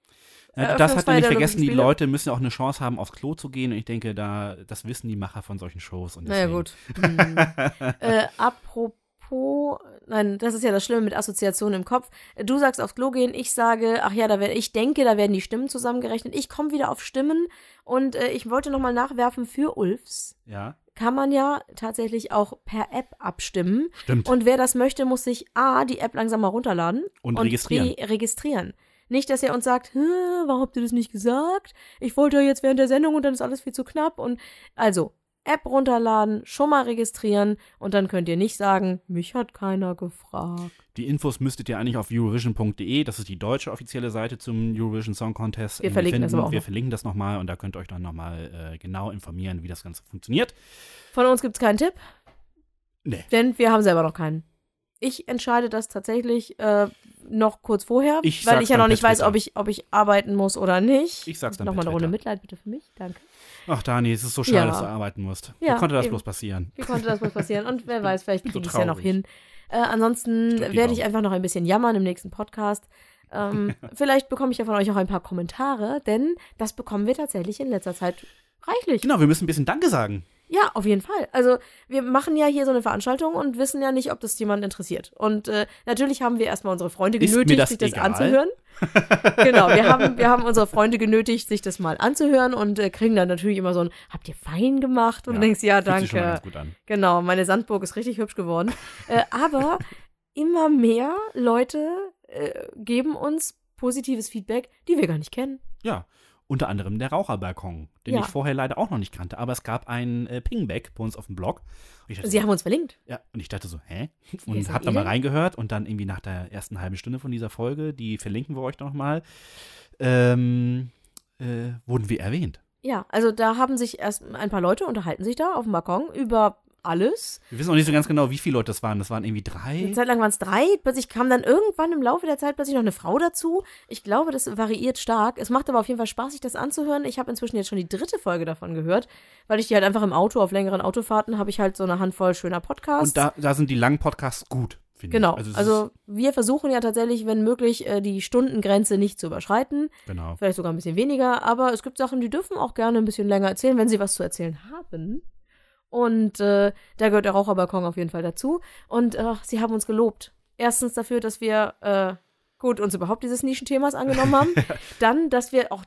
Ja, das hat er nicht vergessen, die? Leute müssen auch eine Chance haben, aufs Klo zu gehen. Und ich denke, da, das wissen die Macher von solchen Shows. Und Naja, gut. Hm. äh, apropos, nein, das ist ja das Schlimme mit Assoziationen im Kopf. Du sagst aufs Klo gehen, ich sage, ach ja, da wär, ich denke, da werden die Stimmen zusammengerechnet. Ich komme wieder auf Stimmen und äh, ich wollte nochmal nachwerfen für Ulfs. Ja, Kann man ja tatsächlich auch per App abstimmen. stimmt. Und wer das möchte, muss sich A, die App langsam mal runterladen Und registrieren. B, registrieren. Nicht, dass ihr uns sagt, "Hä, warum habt ihr das nicht gesagt? Ich wollte ja jetzt während der Sendung und dann ist alles viel zu knapp. Und also, App runterladen, schon mal registrieren und dann könnt ihr nicht sagen, mich hat keiner gefragt. Die Infos müsstet ihr eigentlich auf eurovision.de, das ist die deutsche offizielle Seite zum Eurovision Song Contest. Wir äh, verlinken das finden. aber auch Wir noch. verlinken das nochmal und da könnt ihr euch dann nochmal äh, genau informieren, wie das Ganze funktioniert. Von uns gibt's keinen Tipp, Nee. denn wir haben selber noch keinen. Ich entscheide das tatsächlich äh, noch kurz vorher, Ich weil ich ja noch nicht weiß, ob ich, ob ich arbeiten muss oder nicht. Ich sag's dann Nochmal eine Runde. Mitleid bitte für mich. Danke. Ach, Dani, es ist so schade, Ja. dass du arbeiten musst. Ja, Wie konnte das eben. bloß passieren? Wie konnte das wohl passieren? Und wer weiß, vielleicht so kriege ich es ja noch hin. Äh, ansonsten werde ich einfach noch ein bisschen jammern im nächsten Podcast. Ähm, vielleicht bekomme ich ja von euch auch ein paar Kommentare, denn das bekommen wir tatsächlich in letzter Zeit reichlich. Genau, wir müssen ein bisschen Danke sagen. Ja, auf jeden Fall. Also wir machen ja hier so eine Veranstaltung und wissen ja nicht, ob das jemand interessiert. Und äh, natürlich haben wir erstmal unsere Freunde genötigt, das sich das egal? anzuhören. genau, wir haben, wir haben unsere Freunde genötigt, sich das mal anzuhören und äh, kriegen dann natürlich immer so ein, habt ihr fein gemacht? Und du denkst, ja, danke. ganz gut an. Genau, meine Sandburg ist richtig hübsch geworden. äh, aber immer mehr Leute äh, geben uns positives Feedback, die wir gar nicht kennen. Ja, unter anderem der Raucherbalkon, den Ja. ich vorher leider auch noch nicht kannte. Aber es gab einen äh, Pingback bei uns auf dem Blog. Dachte, Sie haben uns verlinkt. ja, und ich dachte so, hä? Und hab da mal reingehört und dann irgendwie nach der ersten halben Stunde von dieser Folge, die verlinken wir euch noch mal, ähm, äh, wurden wir erwähnt. Ja, also da haben sich erst ein paar Leute unterhalten sich da auf dem Balkon über alles. Wir wissen auch nicht so ganz genau, wie viele Leute das waren. Das waren irgendwie drei. Eine Zeit lang waren es drei, plötzlich kam dann irgendwann im Laufe der Zeit plötzlich noch eine Frau dazu. Ich glaube, das variiert stark. Es macht aber auf jeden Fall Spaß, sich das anzuhören. Ich habe inzwischen jetzt schon die dritte Folge davon gehört, weil ich die halt einfach im Auto auf längeren Autofahrten habe ich halt so eine Handvoll schöner Podcasts. Und da, da sind die langen Podcasts gut, finde Genau, also, es wir versuchen ja tatsächlich, wenn möglich, äh, die Stundengrenze nicht zu überschreiten. genau. Vielleicht sogar ein bisschen weniger, aber es gibt Sachen, die dürfen auch gerne ein bisschen länger erzählen, wenn sie was zu erzählen haben. Und äh, da gehört der Raucherbalkon auf jeden Fall dazu. Und äh, sie haben uns gelobt. Erstens dafür, dass wir äh, gut uns überhaupt dieses Nischenthemas angenommen haben. Dann, dass wir auch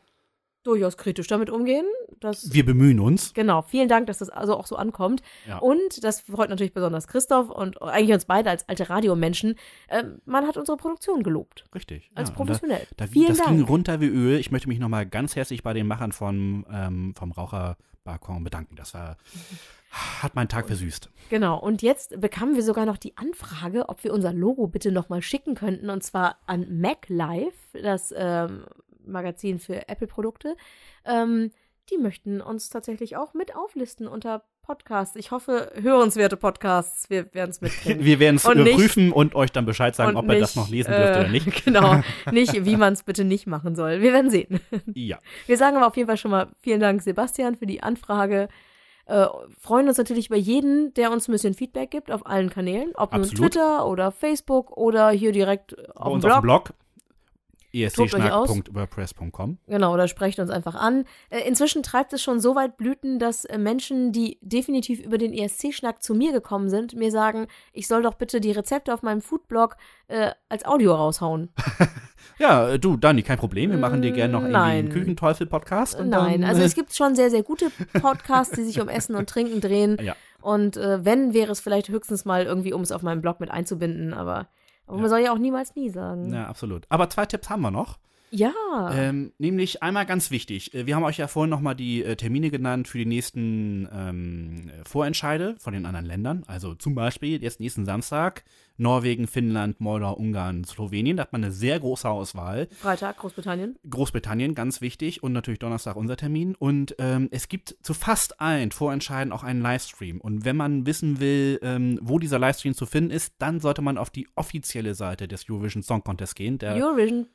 durchaus kritisch damit umgehen. Das, Wir bemühen uns. genau, vielen Dank, dass das also auch so ankommt. Ja. Und das freut natürlich besonders Christoph und eigentlich uns beide als alte Radiomenschen. Ähm, man hat unsere Produktion gelobt. Richtig. Als ja, und da- professionell. Da, Vielen das ging Dank. runter wie Öl. Ich möchte mich nochmal ganz herzlich bei den Machern von, ähm, vom Raucherbalkon bedanken. Das war, hat meinen Tag versüßt. Genau, und jetzt bekamen wir sogar noch die Anfrage, ob wir unser Logo bitte nochmal schicken könnten, und zwar an MacLife, das ähm, Magazin für Apple-Produkte. Ähm, die möchten uns tatsächlich auch mit auflisten unter Podcasts. Ich hoffe, hörenswerte Podcasts, wir werden es mitkriegen. Wir werden es nicht- überprüfen und euch dann Bescheid sagen, ob ihr das nicht, noch lesen dürft äh, oder nicht. Genau, nicht, wie man es bitte nicht machen soll. Wir werden sehen. Ja. Wir sagen aber auf jeden Fall schon mal vielen Dank, Sebastian, für die Anfrage. Äh, freuen uns natürlich über jeden, der uns ein bisschen Feedback gibt auf allen Kanälen, ob nun. Twitter oder Facebook oder hier direkt auf dem Blog. auf dem Blog. E Tobt euch aus. escschnack.wordpress.com. Genau, oder sprecht uns einfach an. Äh, inzwischen treibt es schon so weit Blüten, dass äh, Menschen, die definitiv über den ESC-Schnack zu mir gekommen sind, mir sagen, ich soll doch bitte die Rezepte auf meinem Foodblog äh, als Audio raushauen. Ja, äh, du, Dani, kein Problem. Wir machen dir gerne noch irgendwie Nein. einen Küchenteufel-Podcast. Nein, also es gibt schon sehr, sehr gute Podcasts, die sich um Essen und Trinken drehen. Ja. Und äh, wenn, wäre es vielleicht höchstens mal irgendwie, um es auf meinem Blog mit einzubinden, aber, aber man Ja. soll ja auch niemals nie sagen. Ja, absolut. Aber zwei Tipps haben wir noch. Ja. Ähm, nämlich einmal ganz wichtig. äh, Wir haben euch ja vorhin nochmal die äh, Termine genannt für die nächsten ähm, äh, Vorentscheide von den anderen Ländern. Also zum Beispiel jetzt nächsten Samstag Norwegen, Finnland, Moldau, Ungarn, Slowenien. Da hat man eine sehr große Auswahl. Freitag, Großbritannien. Großbritannien, ganz wichtig. Und natürlich Donnerstag unser Termin. Und ähm, es gibt zu fast allen Vorentscheiden auch einen Livestream. Und wenn man wissen will, ähm, wo dieser Livestream zu finden ist, dann sollte man auf die offizielle Seite des Eurovision Song Contest gehen. Der Eurovision.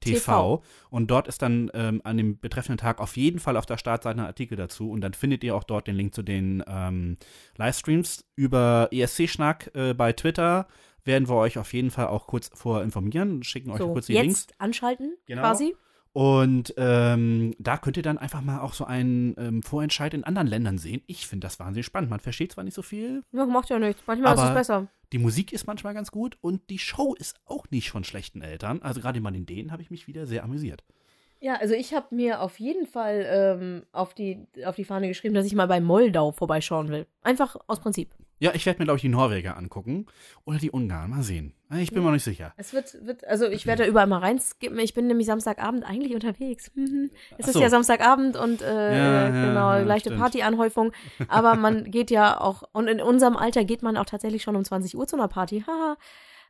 TV. Und dort ist dann ähm, an dem betreffenden Tag auf jeden Fall auf der Startseite ein Artikel dazu. Und dann findet ihr auch dort den Link zu den ähm, Livestreams. Über ESC-Schnack äh, bei Twitter werden wir euch auf jeden Fall auch kurz vor informieren. Schicken euch So, kurz die jetzt Links. anschalten, Genau. quasi. Und ähm, da könnt ihr dann einfach mal auch so einen ähm, Vorentscheid in anderen Ländern sehen. Ich finde das wahnsinnig spannend. Man versteht zwar nicht so viel, Ja, macht ja nichts. Manchmal ist es besser. die Musik ist manchmal ganz gut und die Show ist auch nicht von schlechten Eltern. Also gerade mal in denen habe ich mich wieder sehr amüsiert. Ja, also ich habe mir auf jeden Fall ähm, auf, die, auf die Fahne geschrieben, dass ich mal bei Moldau vorbeischauen will. Einfach aus Prinzip. Ja, ich werde mir, glaube ich, die Norweger angucken. Oder die Ungarn. Mal sehen. Ich bin mir noch nicht sicher. Es wird, wird also ich werde da überall mal reinskippen. Ich bin nämlich Samstagabend eigentlich unterwegs. Es ist so. ja Samstagabend und äh, Ja, äh, ja, genau, ja, leichte stimmt. Partyanhäufung. Aber man geht ja auch, und in unserem Alter geht man auch tatsächlich schon um 20 Uhr zu einer Party. Haha.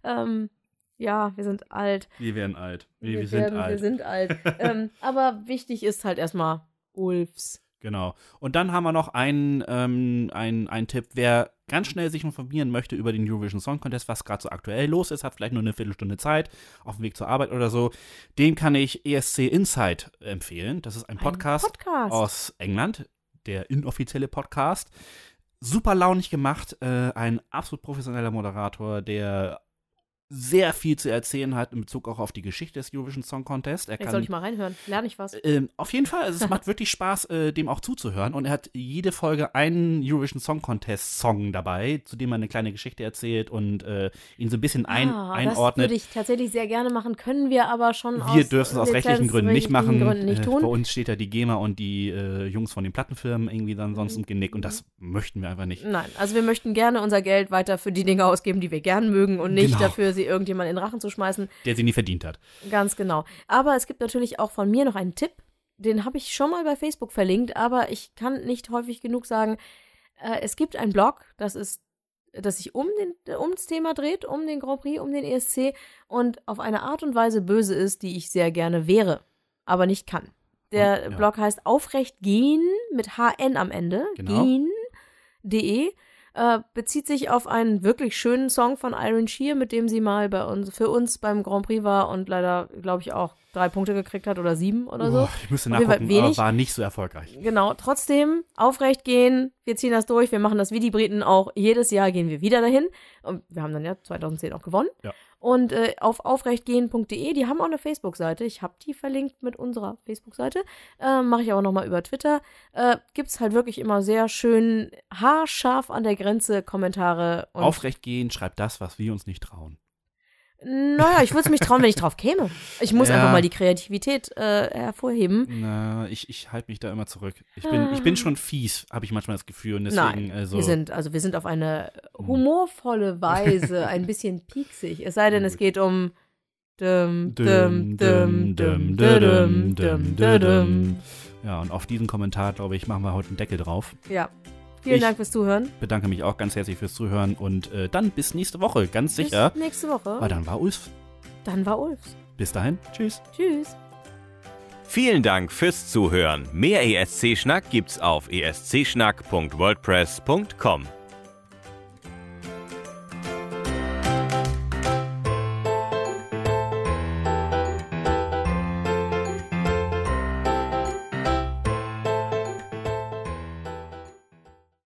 ähm, ja, wir sind alt. Wir werden alt. Wir, wir, werden, sind alt. Wir sind alt. ähm, aber wichtig ist halt erstmal Ulfs. Genau. Und dann haben wir noch einen, ähm, einen, einen Tipp. Wer ganz schnell sich informieren möchte über den Eurovision Song Contest, was gerade so aktuell los ist, hat vielleicht nur eine Viertelstunde Zeit auf dem Weg zur Arbeit oder so, dem kann ich ESC Insight empfehlen. Das ist ein Podcast, Ein Podcast. aus England, der inoffizielle Podcast. Super launig gemacht, äh, ein absolut professioneller Moderator, der sehr viel zu erzählen hat in Bezug auch auf die Geschichte des Eurovision Song Contest. Er Jetzt kann soll ich mal reinhören. Lerne ich was? ähm, auf jeden Fall, also es macht wirklich Spaß, äh, dem auch zuzuhören. Und er hat jede Folge einen Eurovision Song Contest Song dabei, zu dem er eine kleine Geschichte erzählt und äh, ihn so ein bisschen ein, ah, Das einordnet. würde ich tatsächlich sehr gerne machen, können wir aber schon Wir dürfen es aus rechtlichen Gründen nicht machen. Gründen nicht Äh, tun. Bei uns steht ja die GEMA und die äh, Jungs von den Plattenfirmen irgendwie dann sonst Mhm. im Genick und das möchten wir einfach nicht. Nein, also wir möchten gerne unser Geld weiter für die Dinge ausgeben, die wir gern mögen und nicht Genau. dafür, sie irgendjemand in den Rachen zu schmeißen. Der sie nie verdient hat. Ganz genau. Aber es gibt natürlich auch von mir noch einen Tipp. Den habe ich schon mal bei Facebook verlinkt, aber ich kann nicht häufig genug sagen. Äh, es gibt einen Blog, das ist, das sich um den, ums Thema dreht, um den Grand Prix, um den ESC und auf eine Art und Weise böse ist, die ich sehr gerne wäre, aber nicht kann. Der Und, ja. Blog heißt Aufrecht gehen mit HN am Ende. Genau. Gehen.de. Äh, bezieht sich auf einen wirklich schönen Song von Iron Shear, mit dem sie mal bei uns, für uns beim Grand Prix war und leider, glaube ich, auch drei Punkte gekriegt hat oder sieben oder so. Boah, ich müsste nachgucken, aber wenig. war nicht so erfolgreich. Genau, trotzdem aufrecht gehen, wir ziehen das durch, wir machen das wie die Briten auch. Jedes Jahr gehen wir wieder dahin. Und wir haben dann ja 2010 auch gewonnen. Ja. Und äh, auf aufrechtgehen.de, die haben auch eine Facebook-Seite. Ich habe die verlinkt mit unserer Facebook-Seite. Äh, Mache ich auch nochmal über Twitter. Äh, Gibt es halt wirklich immer sehr schön haarscharf an der Grenze Kommentare. Und, Aufrecht schreibt das, was wir uns nicht trauen. Naja, ich würde es mich trauen, wenn ich drauf käme. Ich muss Ja. einfach mal die Kreativität äh, hervorheben. Na, ich, ich halte mich da immer zurück. Ich bin, ich bin schon fies, habe ich manchmal das Gefühl. Und deswegen, Nein, also, wir sind, also wir sind auf eine humorvolle Weise ein bisschen pieksig. Es sei denn, es geht um dum, dum, dum, dum, dum, dum, dum, dum. Ja, und auf diesen Kommentar, glaube ich, machen wir heute einen Deckel drauf. Ja. Vielen Ich- Dank fürs Zuhören. Bedanke mich auch ganz herzlich fürs Zuhören und äh, dann bis nächste Woche, ganz sicher. Bis nächste Woche. Weil dann war Ulf. Dann war Ulfs. Bis dahin, tschüss. Tschüss. Vielen Dank fürs Zuhören. Mehr ESC-Schnack gibt's auf escschnack.wordpress.com.